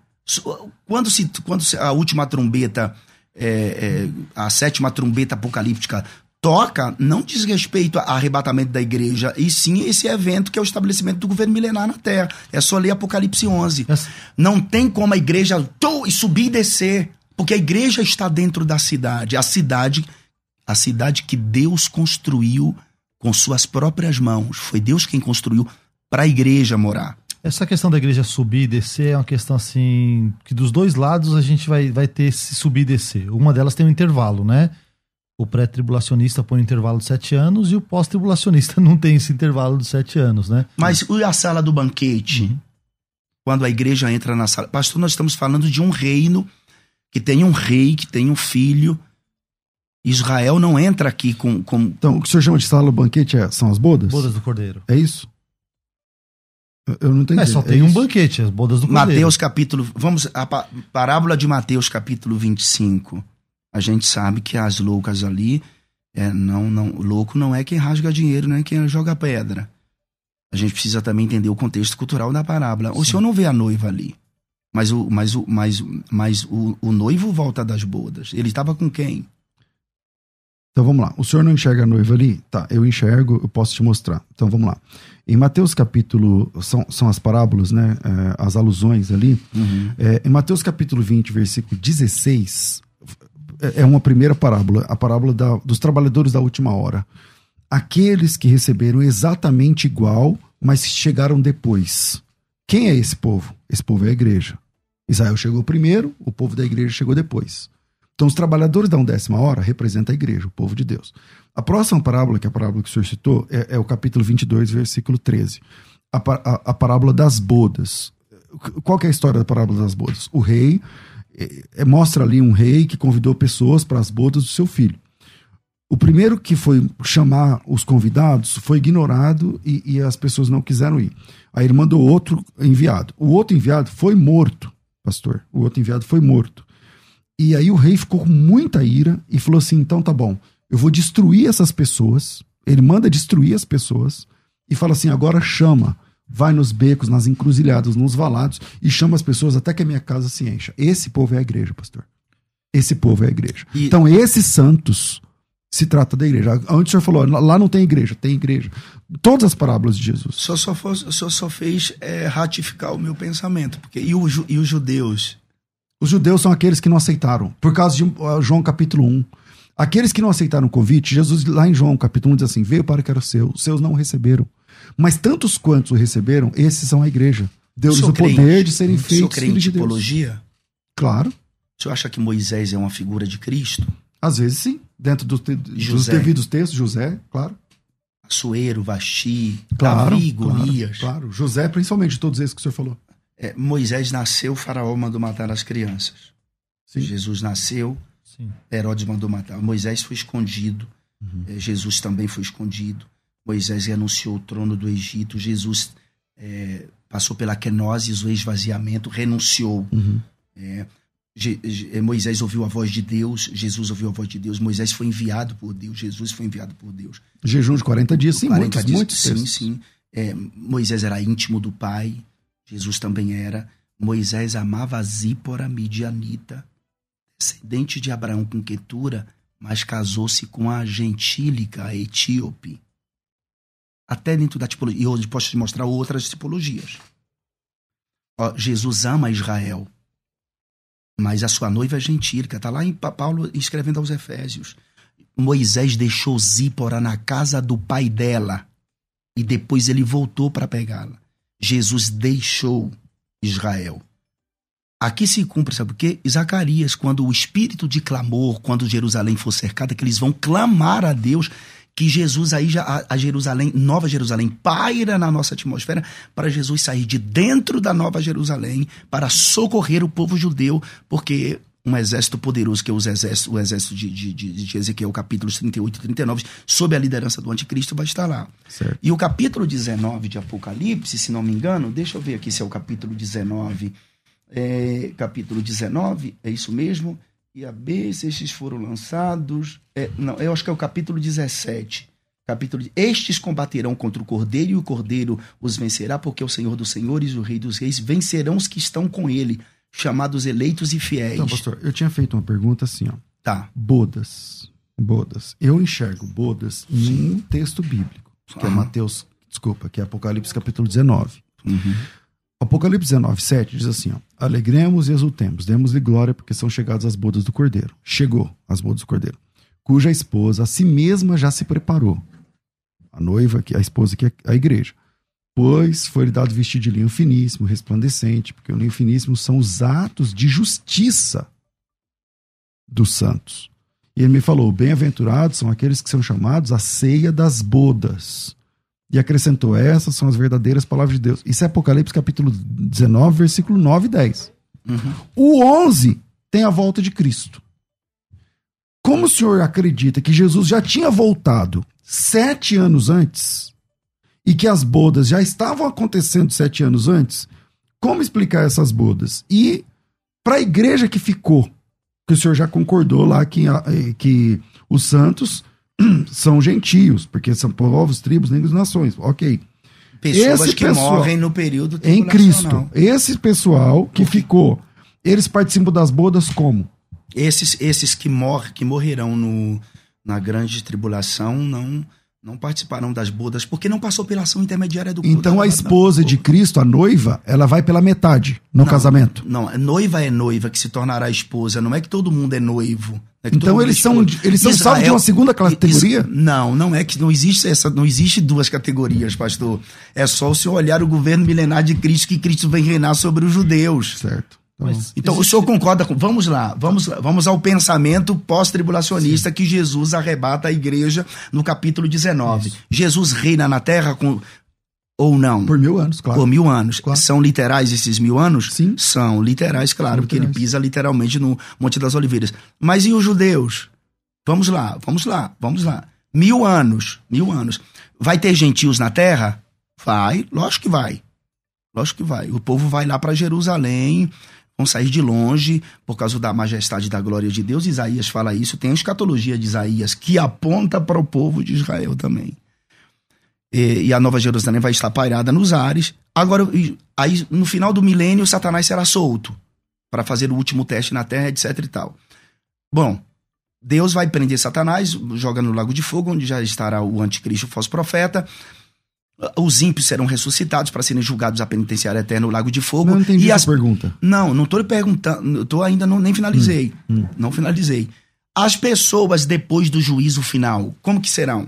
Quando, se, quando a última trombeta, é, é, a sétima trombeta apocalíptica toca, não diz respeito ao arrebatamento da igreja, e sim esse evento que é o estabelecimento do governo milenar na Terra. É só ler Apocalipse 11. Essa- Não tem como a igreja subir e descer, porque a igreja está dentro da cidade. A cidade, a cidade que Deus construiu com suas próprias mãos. Foi Deus quem construiu para a igreja morar. Essa questão da igreja subir e descer é uma questão assim que dos dois lados a gente vai, vai ter esse subir e descer. Uma delas tem um intervalo, né? O pré-tribulacionista põe um intervalo de sete anos e o pós-tribulacionista não tem esse intervalo de sete anos, né? Mas e a sala do banquete? Quando a igreja entra na sala. Pastor, nós estamos falando de um reino que tem um rei, que tem um filho. Israel não entra aqui com. com Então, o que o senhor chama de sala do banquete é- são as bodas? Bodas do Cordeiro. É isso? Eu- Eu não entendi. É, só É tem um isso? banquete, as bodas do Cordeiro. Mateus capítulo. Vamos. A pa- parábola de Mateus capítulo 25. A gente sabe que as loucas ali. É, não, não, louco não é quem rasga dinheiro, não é quem joga pedra. A gente precisa também entender o contexto cultural da parábola. O senhor não vê a noiva ali. Mas o, mas o, mas, mas o, o noivo volta das bodas. Ele estava com quem? Então vamos lá. O senhor não enxerga a noiva ali? Tá, eu enxergo, eu posso te mostrar. Então vamos lá. Em Mateus capítulo. São, são as parábolas, né? é, as alusões ali. É, em Mateus capítulo 20, versículo 16, é é uma primeira parábola, a parábola da- dos trabalhadores da última hora. Aqueles que receberam exatamente igual, mas chegaram depois. Quem é esse povo? Esse povo é a igreja. Israel chegou primeiro, o povo da igreja chegou depois. Então, os trabalhadores da undécima hora representam a igreja, o povo de Deus. A próxima parábola, que é a parábola que o senhor citou, é, é o capítulo 22, versículo 13. A, a- a parábola das bodas. Qual que é a história da parábola das bodas? O rei eh, eh, mostra ali um rei que convidou pessoas para as bodas do seu filho. O primeiro que foi chamar os convidados foi ignorado e, e as pessoas não quiseram ir. Aí ele mandou outro enviado. O outro enviado foi morto, pastor. O outro enviado foi morto. E aí o rei ficou com muita ira e falou assim: então tá bom, eu vou destruir essas pessoas. Ele manda destruir as pessoas e fala assim: agora chama, vai nos becos, nas encruzilhadas, nos valados e chama as pessoas até que a minha casa se encha. Esse povo é a igreja, pastor. Esse povo é a igreja. E- Então, esses santos se trata da igreja. Antes o senhor falou, lá não tem igreja, tem igreja. Todas as parábolas de Jesus. O senhor só, o senhor só fez é, ratificar o meu pensamento. Porque, e, o e os judeus? Os judeus são aqueles que não aceitaram, por causa de uh, João capítulo 1. Aqueles que não aceitaram o convite, Jesus lá em João capítulo 1 diz assim: veio para que era seu, os seus não o receberam. Mas tantos quantos o receberam, esses são a igreja. Deu-lhes o poder de serem O senhor feitos crê em filhos de Deus. tipologia? Claro, O senhor acha que Moisés é uma figura de Cristo? às vezes sim, dentro dos, te- dos devidos textos, José, claro. Assuero, Vasti, Claro, Davi, claro, Golias. claro. José, principalmente, todos esses que o senhor falou. É, Moisés nasceu, o faraó mandou matar as crianças. Sim. Jesus nasceu, Sim. Herodes mandou matar. Moisés foi escondido. Uhum. É, Jesus também foi escondido. Moisés renunciou ao trono do Egito. Jesus é, passou pela quenose, o esvaziamento, renunciou. Uhum. É, Je- Moisés ouviu a voz de Deus, Jesus ouviu a voz de Deus, Moisés foi enviado por Deus, Jesus foi enviado por Deus. Jejum de 40 dias, sim, 40 muitos, dias, muitos sim, sim. É, Moisés era íntimo do pai, Jesus também era. Moisés amava a Zípora midianita, descendente de Abraão com Quetura, mas casou-se com a gentílica a etíope. Até dentro da tipologia. E hoje posso te mostrar outras tipologias. Ó, Jesus ama Israel, mas a sua noiva é gentílica. Está lá em Paulo escrevendo aos Efésios. Moisés deixou Zípora na casa do pai dela e depois ele voltou para pegá-la. Jesus deixou Israel. Aqui se cumpre, sabe o quê? Zacarias, quando o espírito de clamor, quando Jerusalém for cercada, que eles vão clamar a Deus, que Jesus aí já, a, Jerusalém, Nova Jerusalém, paira na nossa atmosfera para Jesus sair de dentro da Nova Jerusalém para socorrer o povo judeu, porque um exército poderoso, que é os exércitos, o exército de, de, de, de Ezequiel, capítulos 38 e 39, sob a liderança do anticristo, vai estar lá. Certo. E o capítulo 19 de Apocalipse, se não me engano, deixa eu ver aqui se é o capítulo 19. É, capítulo 19, é isso mesmo? E a B, estes foram lançados. É, não, eu acho que é o capítulo 17. Capítulo de, Estes combaterão contra o cordeiro e o cordeiro os vencerá, porque o Senhor dos senhores e o Rei dos reis vencerão os que estão com ele, chamados eleitos e fiéis. Então, pastor, eu tinha feito uma pergunta assim, ó. Tá. Bodas. Bodas. Eu enxergo bodas em um texto bíblico, que é Aham. Mateus, desculpa, que é Apocalipse capítulo 19. Uhum. Apocalipse 19, 7 diz assim: ó, Alegremos e exultemos, demos-lhe glória, porque são chegadas as bodas do cordeiro. Chegou as bodas do cordeiro, cuja esposa a si mesma já se preparou. A noiva, que a esposa que é a igreja. Pois foi-lhe dado vestido de linho finíssimo, resplandecente, porque o linho finíssimo são os atos de justiça dos santos. E ele me falou: bem-aventurados são aqueles que são chamados à ceia das bodas. E acrescentou: essas são as verdadeiras palavras de Deus. Isso é Apocalipse capítulo 19, versículo 9 e 10. Uhum. O 11 tem a volta de Cristo. Como o senhor acredita que Jesus já tinha voltado sete anos antes e que as bodas já estavam acontecendo sete anos antes? Como explicar essas bodas? E para a igreja que ficou, que o senhor já concordou lá que, eh, que os santos são gentios, porque são povos, tribos, negros, nações. Ok. Pessoas Esse que pessoal- morrem no período Em Cristo. Esse pessoal que ficou, eles participam das bodas como? Esses, esses que, mor que morrerão no, na grande tribulação não, não participarão das bodas, porque não passou pela ação intermediária do Então a esposa de Cristo, a noiva, ela vai pela metade no Não, casamento. Não, a noiva é noiva que se tornará esposa, não é que todo mundo é noivo. não é que todo Então eles é são, eles são Israel- salvos de uma segunda categoria? Não, não é que não existe essa, não existe duas categorias, pastor. É só o senhor olhar o governo milenar de Cristo que Cristo vem reinar sobre os judeus. Certo. Então, Então, o existe- senhor concorda com. Vamos lá, vamos, lá, vamos ao pensamento pós-tribulacionista que Jesus arrebata a igreja no capítulo 19. Jesus reina na terra com. Ou não? por mil anos, claro. Por mil anos. Claro. São literais esses mil anos? Sim. São literais, claro, São porque ele literais. pisa literalmente no Monte das Oliveiras. Mas e os judeus? Vamos lá, vamos lá, vamos lá. Mil anos, mil anos. Vai ter gentios na terra? Vai, lógico que vai. Lógico que vai. O povo vai lá para Jerusalém, vão sair de longe por causa da majestade e da glória de Deus. Isaías fala isso. Tem a escatologia de Isaías que aponta para o povo de Israel também. E, e a Nova Jerusalém vai estar pairada nos ares. Agora, aí no final do milênio, Satanás será solto para fazer o último teste na terra, etc e tal. Bom, Deus vai prender Satanás, joga no lago de fogo, onde já estará o anticristo, o falso profeta. Os ímpios serão ressuscitados para serem julgados à penitenciária eterna no lago de fogo. Não entendi e essa as pergunta. não, não lhe perguntando, eu tô ainda não, nem finalizei. Hum, Não finalizei. As pessoas depois do juízo final, como que serão?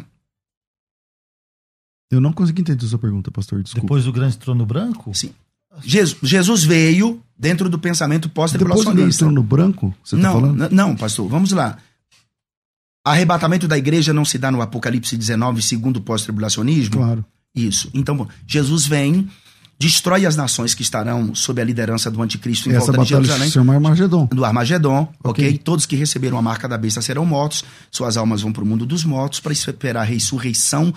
Eu não consegui entender a sua pergunta, pastor. Desculpa. Depois do grande trono branco? Sim. Jesus, Jesus veio dentro do pensamento Depois do pós-tribulacionista. no branco, você tá Não, falando? n- não, pastor, vamos lá. Arrebatamento da igreja não se dá no Apocalipse 19, segundo o pós-tribulacionismo? Claro. Isso. Então, Jesus vem, destrói as nações que estarão sob a liderança do anticristo em Essa volta de Jerusalém. se chama Armagedon. do Armagedon, ok? Ok. Todos que receberam a marca da besta serão mortos, suas almas vão para o mundo dos mortos para esperar a ressurreição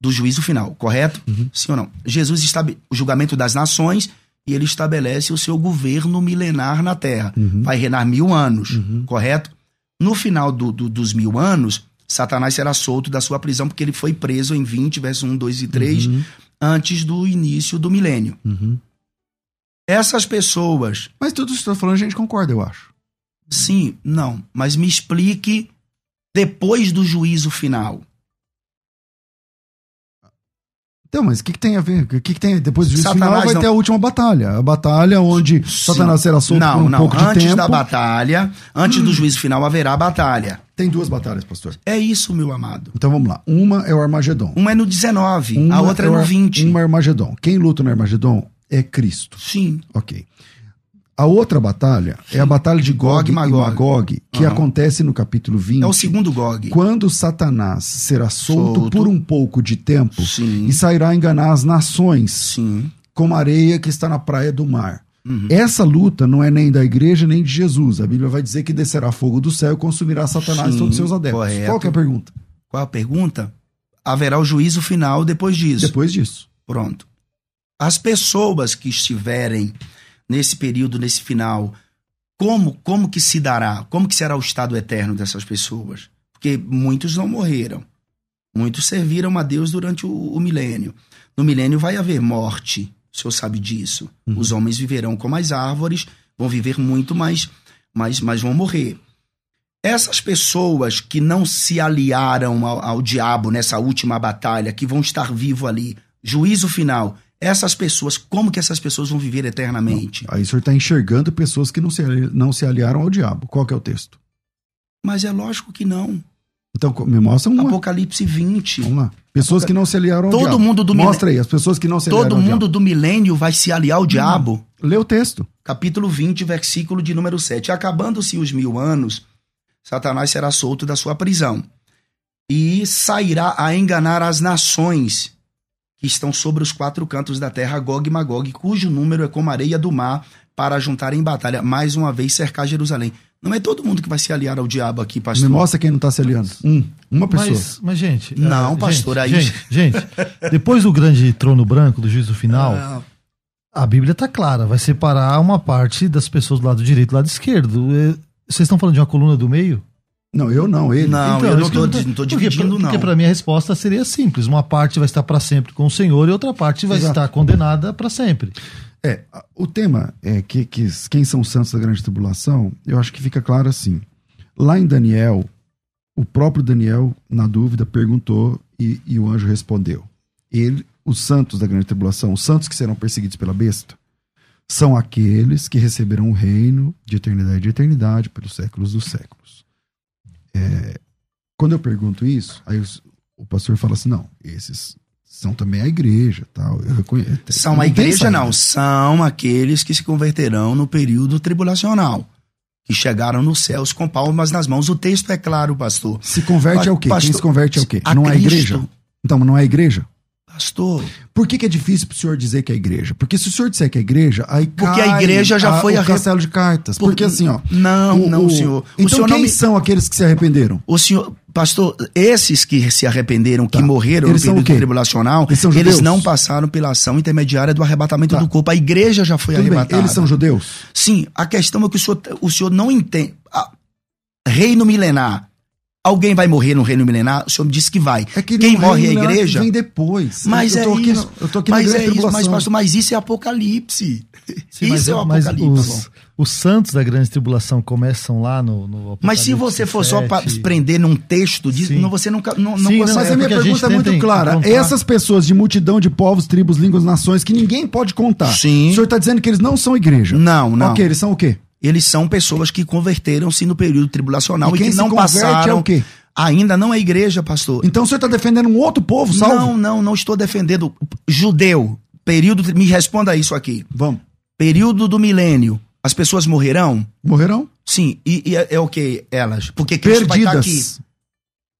do juízo final, correto? Sim ou não? Jesus estabelece o julgamento das nações e ele estabelece o seu governo milenar na terra. Uhum. Vai reinar mil anos, correto? No final do- do- dos mil anos, Satanás será solto da sua prisão, porque ele foi preso em 20, verso 1, 2 e 3, Uhum. antes do início do milênio. Uhum. Essas pessoas, Mas tudo isso que você tá falando a gente concorda, eu acho. sim, não, mas me explique depois do juízo final. Então, mas o que, que tem a ver? O que, que tem? Depois do juízo Satanás final vai não- ter a última batalha. A batalha onde Satanás será solto não, por um não, pouco de antes tempo. da batalha, antes do juízo final haverá batalha. Tem duas batalhas, pastor. É isso, meu amado. Então vamos lá. Uma é o Armagedon. Uma é no 19, Uma a outra é o no Ar- 20. Uma é Armagedon. Quem luta no Armagedon é Cristo. Sim. Ok. A outra batalha é a batalha de Gog, Gog e e Magog. Magog, que Aham. acontece no capítulo 20. É o segundo Gog. Quando Satanás será solto, Solto. por um pouco de tempo Sim. e sairá a enganar as nações, Sim. como a areia que está na praia do mar. Uhum. Essa luta não é nem da igreja nem de Jesus. A Bíblia vai dizer que descerá fogo do céu e consumirá Satanás e Sim, todos os seus adeptos. correto. Qual é a pergunta? Qual a pergunta? Haverá o juízo final depois disso. Depois disso. Pronto. As pessoas que estiverem nesse período, nesse final, como como que se dará? Como que será o estado eterno dessas pessoas? Porque muitos não morreram. Muitos serviram a Deus durante o, o milênio. No milênio vai haver morte. O senhor sabe disso. Os homens viverão como as árvores, vão viver muito, mas, mas, mas vão morrer. Essas pessoas que não se aliaram ao, ao diabo nessa última batalha, que vão estar vivo ali, juízo final, essas pessoas, como que essas pessoas vão viver eternamente? Aí o senhor está enxergando pessoas que não se, não se aliaram ao diabo. Qual que é o texto? Mas é lógico que não. Então, me mostra uma. Apocalipse 20. Vamos lá. Pessoas que não se aliaram ao Todo diabo. mundo do Mostra aí, as pessoas que não se aliaram Todo ao mundo do milênio vai se aliar ao diabo. diabo. Lê o texto. Capítulo 20, versículo de número 7. Acabando-se os mil anos, Satanás será solto da sua prisão e sairá a enganar as nações que estão sobre os quatro cantos da terra, Gog e Magog, cujo número é como a areia do mar, para juntar em batalha, mais uma vez cercar Jerusalém. Não é todo mundo que vai se aliar ao diabo aqui, pastor. Me mostra quem não está se aliando. Um. Uma pessoa. Mas, mas gente. Não, eh, pastor, gente, aí- Gente, gente, depois do grande trono branco, do juízo final, Ah, a Bíblia tá clara, vai separar uma parte das pessoas do lado direito e do lado esquerdo. Eh, Vocês estão falando de uma coluna do meio? Não, eu não, ele. Não, Então, eu não que tô, tô- não tô porque dividindo, pra- não. Porque para mim a resposta seria simples: uma parte vai estar para sempre com o Senhor e outra parte vai Exato. estar condenada para sempre. É, o tema é que, que quem são os santos da grande tribulação, eu acho que fica claro assim. Lá em Daniel, o próprio Daniel, na dúvida, perguntou e, e o anjo respondeu. Ele, os santos da grande tribulação, os santos que serão perseguidos pela besta, são aqueles que receberão o reino de eternidade e eternidade pelos séculos dos séculos. É, quando eu pergunto isso, aí os- o pastor fala assim: não, esses são também a igreja, tal. Eu reconheço. São Não a igreja, não. São aqueles que se converterão no período tribulacional. Que chegaram nos céus com palmas nas mãos. O texto é claro, pastor. Se converte Pa- ao quê? pastor, Quem se converte ao quê? a não é a Cristo. igreja? Então, não é a igreja? Pastor, Por que, que é difícil pro senhor dizer que é a igreja? Porque se o senhor disser que é a igreja, aí Porque a cai igreja já foi o a re- castelo de cartas. Por- Porque assim, ó. Não, não, senhor. O Então senhor quem não me- são aqueles que se arrependeram? o senhor, pastor, esses que se arrependeram, que Tá. morreram Eles no o período tribulacional, Eles eles não passaram pela ação intermediária do arrebatamento Tá. do corpo. A igreja já foi Tudo bem, arrebatada. eles são judeus? Sim, a questão é que o senhor, o senhor não entende. Reino milenar. Alguém vai morrer no reino milenar? O senhor me disse que vai. É que Quem morre é a igreja? Vem depois. Mas eu é tô aqui isso. no- eu tô aqui mas na grande é isso, mas, tribulação. pastor, mas isso é apocalipse. Sim, isso mas, é o mas apocalipse. os, os santos da grande tribulação começam lá no, no Mas se você for só pra 7. prender num texto, diz, não, você nunca não, Sim, não, consegue. Mas é a minha a pergunta é muito clara. encontrar- Essas pessoas de multidão de povos, tribos, línguas, nações, que ninguém pode contar. Sim. O senhor está dizendo que eles não são igreja? Não, não. Ok, eles são o quê? Eles são pessoas que converteram-se no período tribulacional E e, que não converte é passaram. o quê? Ainda não é igreja, pastor. Então senhor está defendendo um outro povo, salvo? Não, não, não estou defendendo. Judeu, período. Me responda isso aqui. Vamos. Período do milênio. As pessoas morrerão? Morrerão? Sim. E, e é, é o que elas? Porque Cristo vai estar aqui.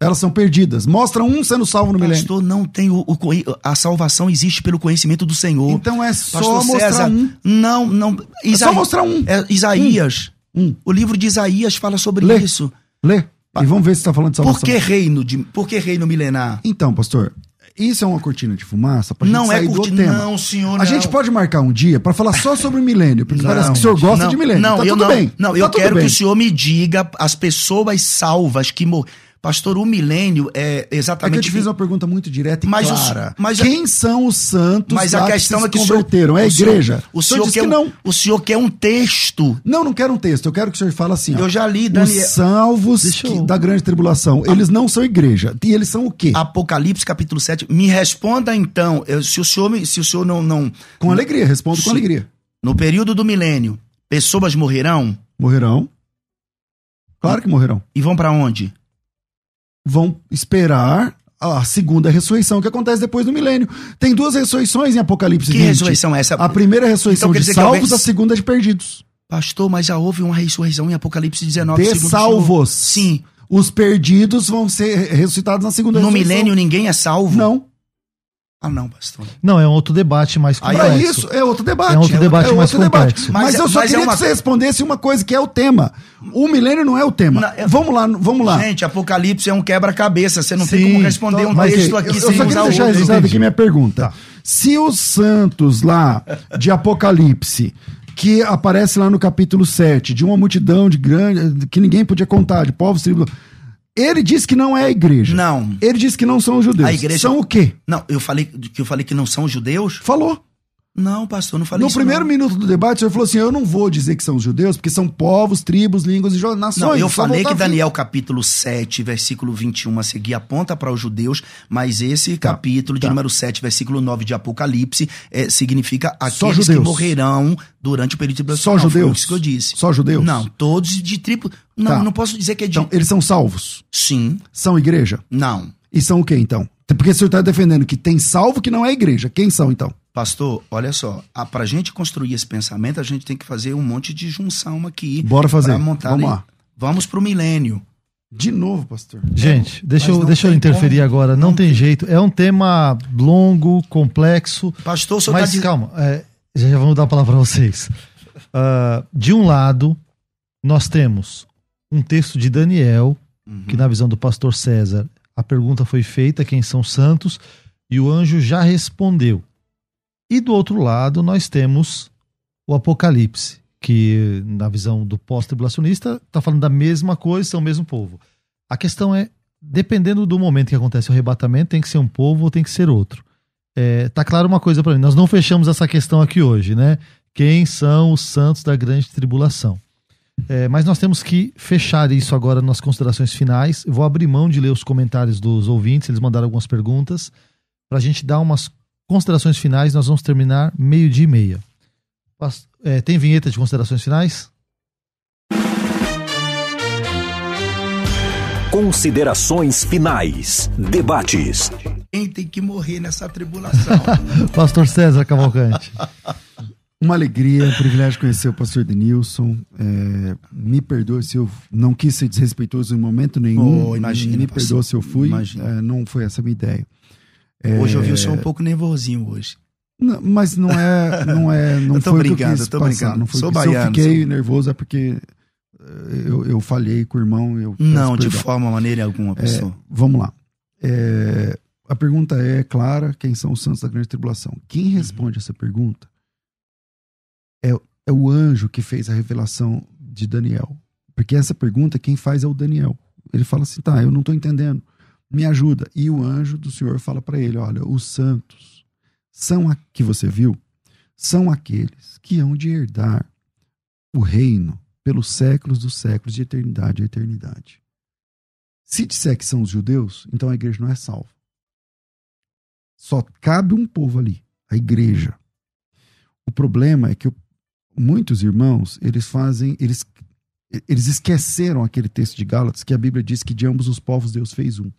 Elas são perdidas. Mostra um sendo salvo no milênio. Pastor, não tem o, o a salvação existe pelo conhecimento do Senhor. Então é só Pastor mostrar César, um. Não, não. É só mostrar um. É Isaías. Um. O livro de Isaías fala sobre Lê. isso. Lê. E vamos ver se está falando de salvação. Por que reino de, por que reino milenar? Então, pastor, isso é uma cortina de fumaça pra Não gente é sair do curti- tema. não, senhor, A não. gente pode marcar um dia pra falar só sobre o milênio, porque Não, parece que o senhor gosta não, de milênio. Não, tá eu tudo não. bem. Não, Tá eu quero bem. que o senhor me diga as pessoas salvas que morreram. Pastor, o milênio é É que exatamente. eu te fiz uma pergunta muito direta e Mas os- clara. mas a- Quem são os santos Mas a questão que é se que o senhor- converteram? é a o senhor- igreja. O senhor, disse quer que um, não. o senhor quer um texto. Não, não quero um texto. Eu quero que o senhor fale assim. ó. Eu já li, Os Daniel. salvos Deixa que- eu- da grande tribulação, eles não são igreja. E eles são o quê? Apocalipse capítulo 7. Me responda então, eu- se o senhor, se o senhor não, não. Com alegria, respondo com Sim. alegria. No período do milênio, pessoas morrerão Morrerão. Claro que morrerão. e vão pra onde? Vão esperar a segunda ressurreição que acontece depois do milênio. Tem duas ressurreições em Apocalipse Que 20. ressurreição é essa? A primeira ressurreição Então de salvos, a segunda de perdidos. Pastor, mas já houve uma ressurreição em Apocalipse 19, De salvos. Sim. Os perdidos vão ser ressuscitados na segunda No ressurreição. milênio ninguém é salvo? Não. Ah, não, pastor. Não, é um outro debate mais Aí Pra complexo. isso, é outro debate. É outro debate mais outro debate. complexo. Mas, Mas é- eu só mas é queria uma- que você respondesse uma coisa que é o tema. O milênio não é o tema. Não, é- Vamos lá, vamos lá. Gente, Apocalipse é um quebra-cabeça. Você não tem Sim, como responder um mas, texto aqui eu, eu sem só usar queria o deixar outro. registrado aqui minha pergunta. Se os santos lá de Apocalipse, que aparece lá no capítulo 7, de uma multidão de grande, que ninguém podia contar, de povos, tribos, ele diz que não é a igreja. Não. Ele diz que não são os judeus. A igreja- São o quê? Não, eu falei que eu falei que não são judeus? Falou. Não, pastor, não falei No isso. primeiro não. minuto do debate, o senhor falou assim: eu não vou dizer que são os judeus, porque são povos, tribos, línguas e nações. Não, eu falei que. Daniel capítulo 7, versículo 21 a seguir aponta para os judeus, mas esse Tá, capítulo de tá. número 7, versículo 9 de Apocalipse é, significa aqueles que judeus. morrerão durante o período de Só. Não, foi judeus. isso que eu disse. Só judeus. Não, todos de tribo. Não, Tá. não posso dizer que é de. Então, eles são salvos. Sim, São igreja. não. E são o quê, então? Porque o senhor está defendendo que tem salvo que não é igreja. Quem são, então? Pastor, olha só, a, pra gente construir esse pensamento, a gente tem que fazer um monte de junção aqui. Bora fazer. montar Vamos ali. lá. Vamos pro milênio. De novo, pastor. Gente, deixa eu, deixa eu tem interferir como. agora. Não, Não tem, jeito. É um tema longo, complexo. Pastor, o senhor Mas tá dizendo. calma, é, já já vamos dar a palavra para vocês. Ah, de um lado, nós temos um texto de Daniel, Uhum. que na visão do pastor César, a pergunta foi feita: quem são santos? E o anjo já respondeu. E do outro lado, nós temos o Apocalipse, que na visão do pós-tribulacionista está falando da mesma coisa, são o mesmo povo. A questão é, dependendo do momento que acontece o arrebatamento, tem que ser um povo ou tem que ser outro. É, tá claro uma coisa para mim, nós não fechamos essa questão aqui hoje, né? Quem são os santos da grande tribulação? É, mas nós temos que fechar isso agora nas considerações finais. Eu vou abrir mão de ler os comentários dos ouvintes, eles mandaram algumas perguntas, para a gente dar umas considerações finais. Nós vamos terminar meio-dia e meia. É, tem vinheta de considerações finais? Considerações finais. Debates. Quem tem que morrer nessa tribulação? Pastor César Cavalcante. Uma alegria, um privilégio conhecer o pastor Denilson. É, me perdoe se eu não quis ser desrespeitoso em momento nenhum. Oh, imagina, me perdoe se eu fui. Imagina. É, não foi essa a minha ideia. Hoje eu vi o senhor um pouco nervosinho hoje. Não, mas não é, não é, não Eu tô foi brincando, que eu eu tô passar, brincando. Não foi Sou o que- Se eu baiano, fiquei sou- nervoso é porque eh, eu, eu falhei com o irmão. Eu Não, de perdão. forma, maneira alguma, pastor. Vamos lá. É, a pergunta é clara: quem são os santos da grande tribulação? Quem responde essa pergunta é, é o anjo que fez a revelação de Daniel. Porque essa pergunta, quem faz é o Daniel. Ele fala assim: tá, eu não estou entendendo, me ajuda. E o anjo do Senhor fala para ele: olha, os santos são a que você viu, são aqueles que hão de herdar o reino pelos séculos dos séculos, de eternidade a eternidade. Se disser que são os judeus, então a igreja não é salva. Só cabe um povo ali, a igreja. O problema é que muitos irmãos, eles fazem, eles, eles esqueceram aquele texto de Gálatas que a Bíblia diz que de ambos os povos Deus fez um.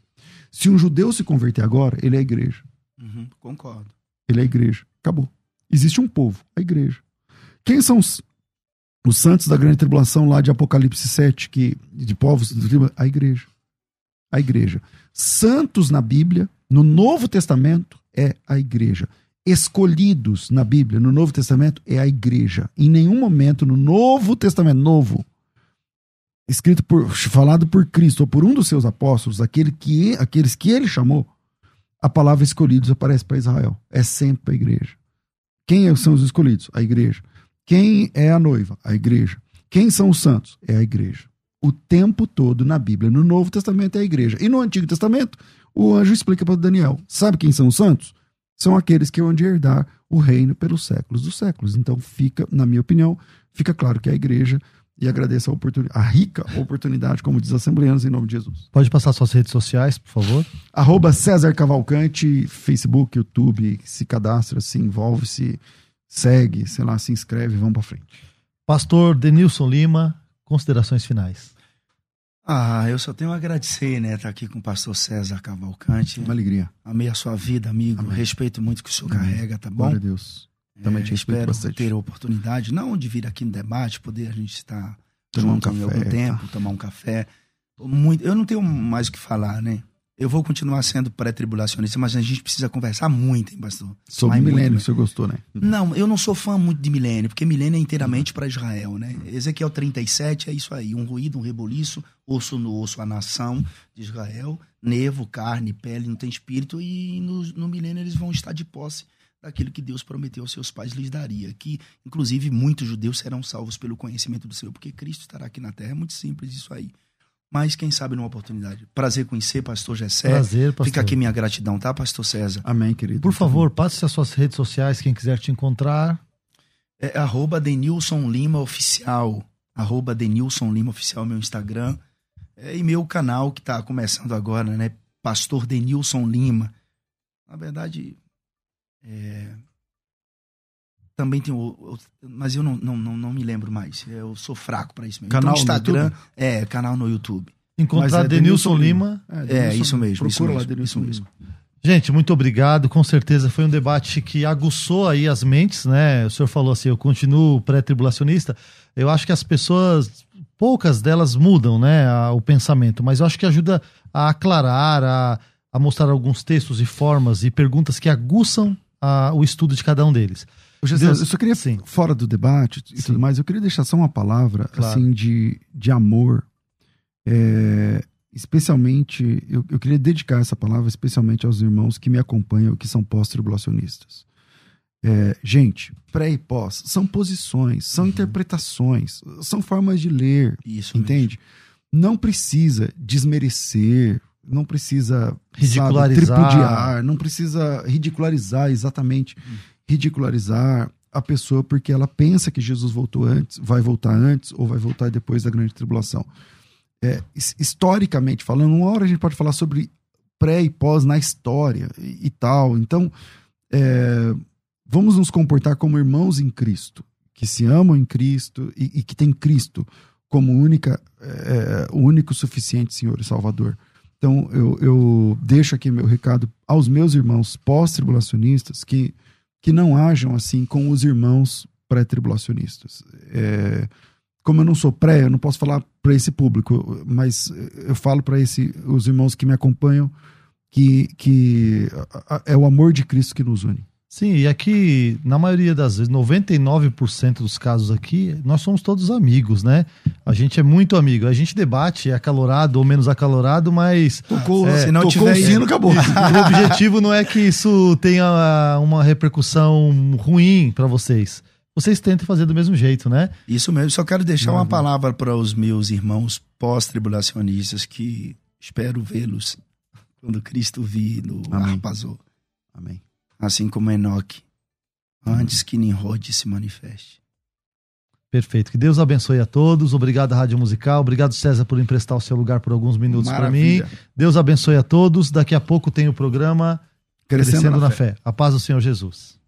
Se um judeu se converter agora, ele é a igreja. Uhum, concordo. Ele é a igreja. Acabou. Existe um povo, a igreja. Quem são os, os santos da grande tribulação lá de Apocalipse 7, que, de povos, a igreja. A igreja. Santos na Bíblia, no Novo Testamento, é a igreja. Escolhidos na Bíblia, no Novo Testamento, é a igreja. Em nenhum momento no Novo Testamento, novo, escrito por, falado por Cristo ou por um dos seus apóstolos, aquele que, aqueles que ele chamou, a palavra escolhidos aparece para Israel. É sempre a igreja. Quem são os escolhidos? A igreja. Quem é a noiva? A igreja. Quem são os santos? É a igreja. o tempo todo na Bíblia. No Novo Testamento é a igreja. E no Antigo Testamento, o anjo explica para Daniel: sabe quem são os santos? São aqueles que vão de herdar o reino pelos séculos dos séculos. Então fica, na minha opinião, fica claro que é a igreja e agradeço a, oportunidade, a rica oportunidade, como diz Assembleanos, em nome de Jesus. Pode passar suas redes sociais, por favor? Arroba César Cavalcante, Facebook, YouTube, se cadastra, se envolve, se segue, sei lá, se inscreve, vamos para frente. Pastor Denilson Lima, considerações finais. Ah, eu só tenho a agradecer, né, estar tá aqui com o pastor César Cavalcante. Uma alegria. Amei a sua vida, amigo. Amém. Respeito muito o que o senhor Amém. carrega, tá bom? Glória a Deus. Também é, te espero bastante. ter a oportunidade, não de vir aqui no debate, poder a gente estar tomar um café, algum tempo, tá. tomar um café. Muito, eu não tenho mais o que falar, né? Eu vou continuar sendo pré-tribulacionista, mas a gente precisa conversar muito, hein, pastor? Sobre milênio, o senhor gostou, né? Não, eu não sou fã muito de milênio, porque milênio é inteiramente para Israel, né? Ezequiel 37 é isso aí, um ruído, um reboliço, osso no osso, a nação de Israel, nevo, carne, pele, não tem espírito, e no, no milênio eles vão estar de posse daquilo que Deus prometeu aos seus pais lhes daria, que inclusive muitos judeus serão salvos pelo conhecimento do Senhor, porque Cristo estará aqui na terra, é muito simples isso aí mas quem sabe numa oportunidade. Prazer conhecer, pastor Gessé. Prazer, pastor. Fica aqui minha gratidão, tá, pastor César? Amém, querido. Por favor, passe as suas redes sociais, quem quiser te encontrar. É arroba Denilson Lima Oficial. Arroba Denilson Lima Oficial, meu Instagram. É, e meu canal que está começando agora, né? Pastor Denilson Lima. Na verdade, é, também tem o, mas eu não, não, não, não, me lembro mais. Eu sou fraco para isso mesmo. Canal então, Instagram, é, canal no YouTube. Encontrar é Denilson Lima. Lima. É, é isso mesmo. Procura isso lá, Denilson Lima. Gente, muito obrigado. Com certeza foi um debate que aguçou aí as mentes, né? O senhor falou assim, eu continuo pré-tribulacionista. Eu acho que as pessoas, poucas delas mudam, né, o pensamento, mas eu acho que ajuda a aclarar, a, a mostrar alguns textos e formas e perguntas que aguçam a, o estudo de cada um deles. Deus, eu só queria, Sim. fora do debate e Sim. tudo mais, eu queria deixar só uma palavra, claro. assim, de, de amor. É, especialmente, eu, eu queria dedicar essa palavra especialmente aos irmãos que me acompanham, que são pós-tribulacionistas. É, gente, pré e pós são posições, são uhum. interpretações, são formas de ler. Isso entende? Mesmo. Não precisa desmerecer, não precisa ridicularizar, sabe, tripudiar, não precisa ridicularizar exatamente. Ridicularizar a pessoa porque ela pensa que Jesus voltou antes, vai voltar antes ou vai voltar depois da grande tribulação. É, historicamente falando, uma hora a gente pode falar sobre pré e pós na história e, e tal. Então, é, vamos nos comportar como irmãos em Cristo, que se amam em Cristo e, e que tem Cristo como única, é, o único suficiente Senhor e Salvador. Então, eu, eu deixo aqui meu recado aos meus irmãos pós-tribulacionistas que que não hajam assim com os irmãos pré-tribulacionistas. É, como eu não sou pré, eu não posso falar para esse público, mas eu falo para os irmãos que me acompanham que, que é o amor de Cristo que nos une. Sim, e aqui, na maioria das vezes, 99% dos casos aqui, nós somos todos amigos, né? A gente é muito amigo. A gente debate, é acalorado ou menos acalorado, mas. Tocou, é, se não tocou tiver o sino, acabou. o objetivo não é que isso tenha uma repercussão ruim para vocês. Vocês tentem fazer do mesmo jeito, né? Isso mesmo. Só quero deixar uma palavra para os meus irmãos pós-tribulacionistas que espero vê-los quando Cristo vir no Amém. Arpazô. Amém assim como Enoque, antes que Nimrod se manifeste. Perfeito. Que Deus abençoe a todos. Obrigado, Rádio Musical. Obrigado, César, por emprestar o seu lugar por alguns minutos para mim. Deus abençoe a todos. Daqui a pouco tem o programa Crescendo, Crescendo na, na fé. fé. A paz do Senhor Jesus.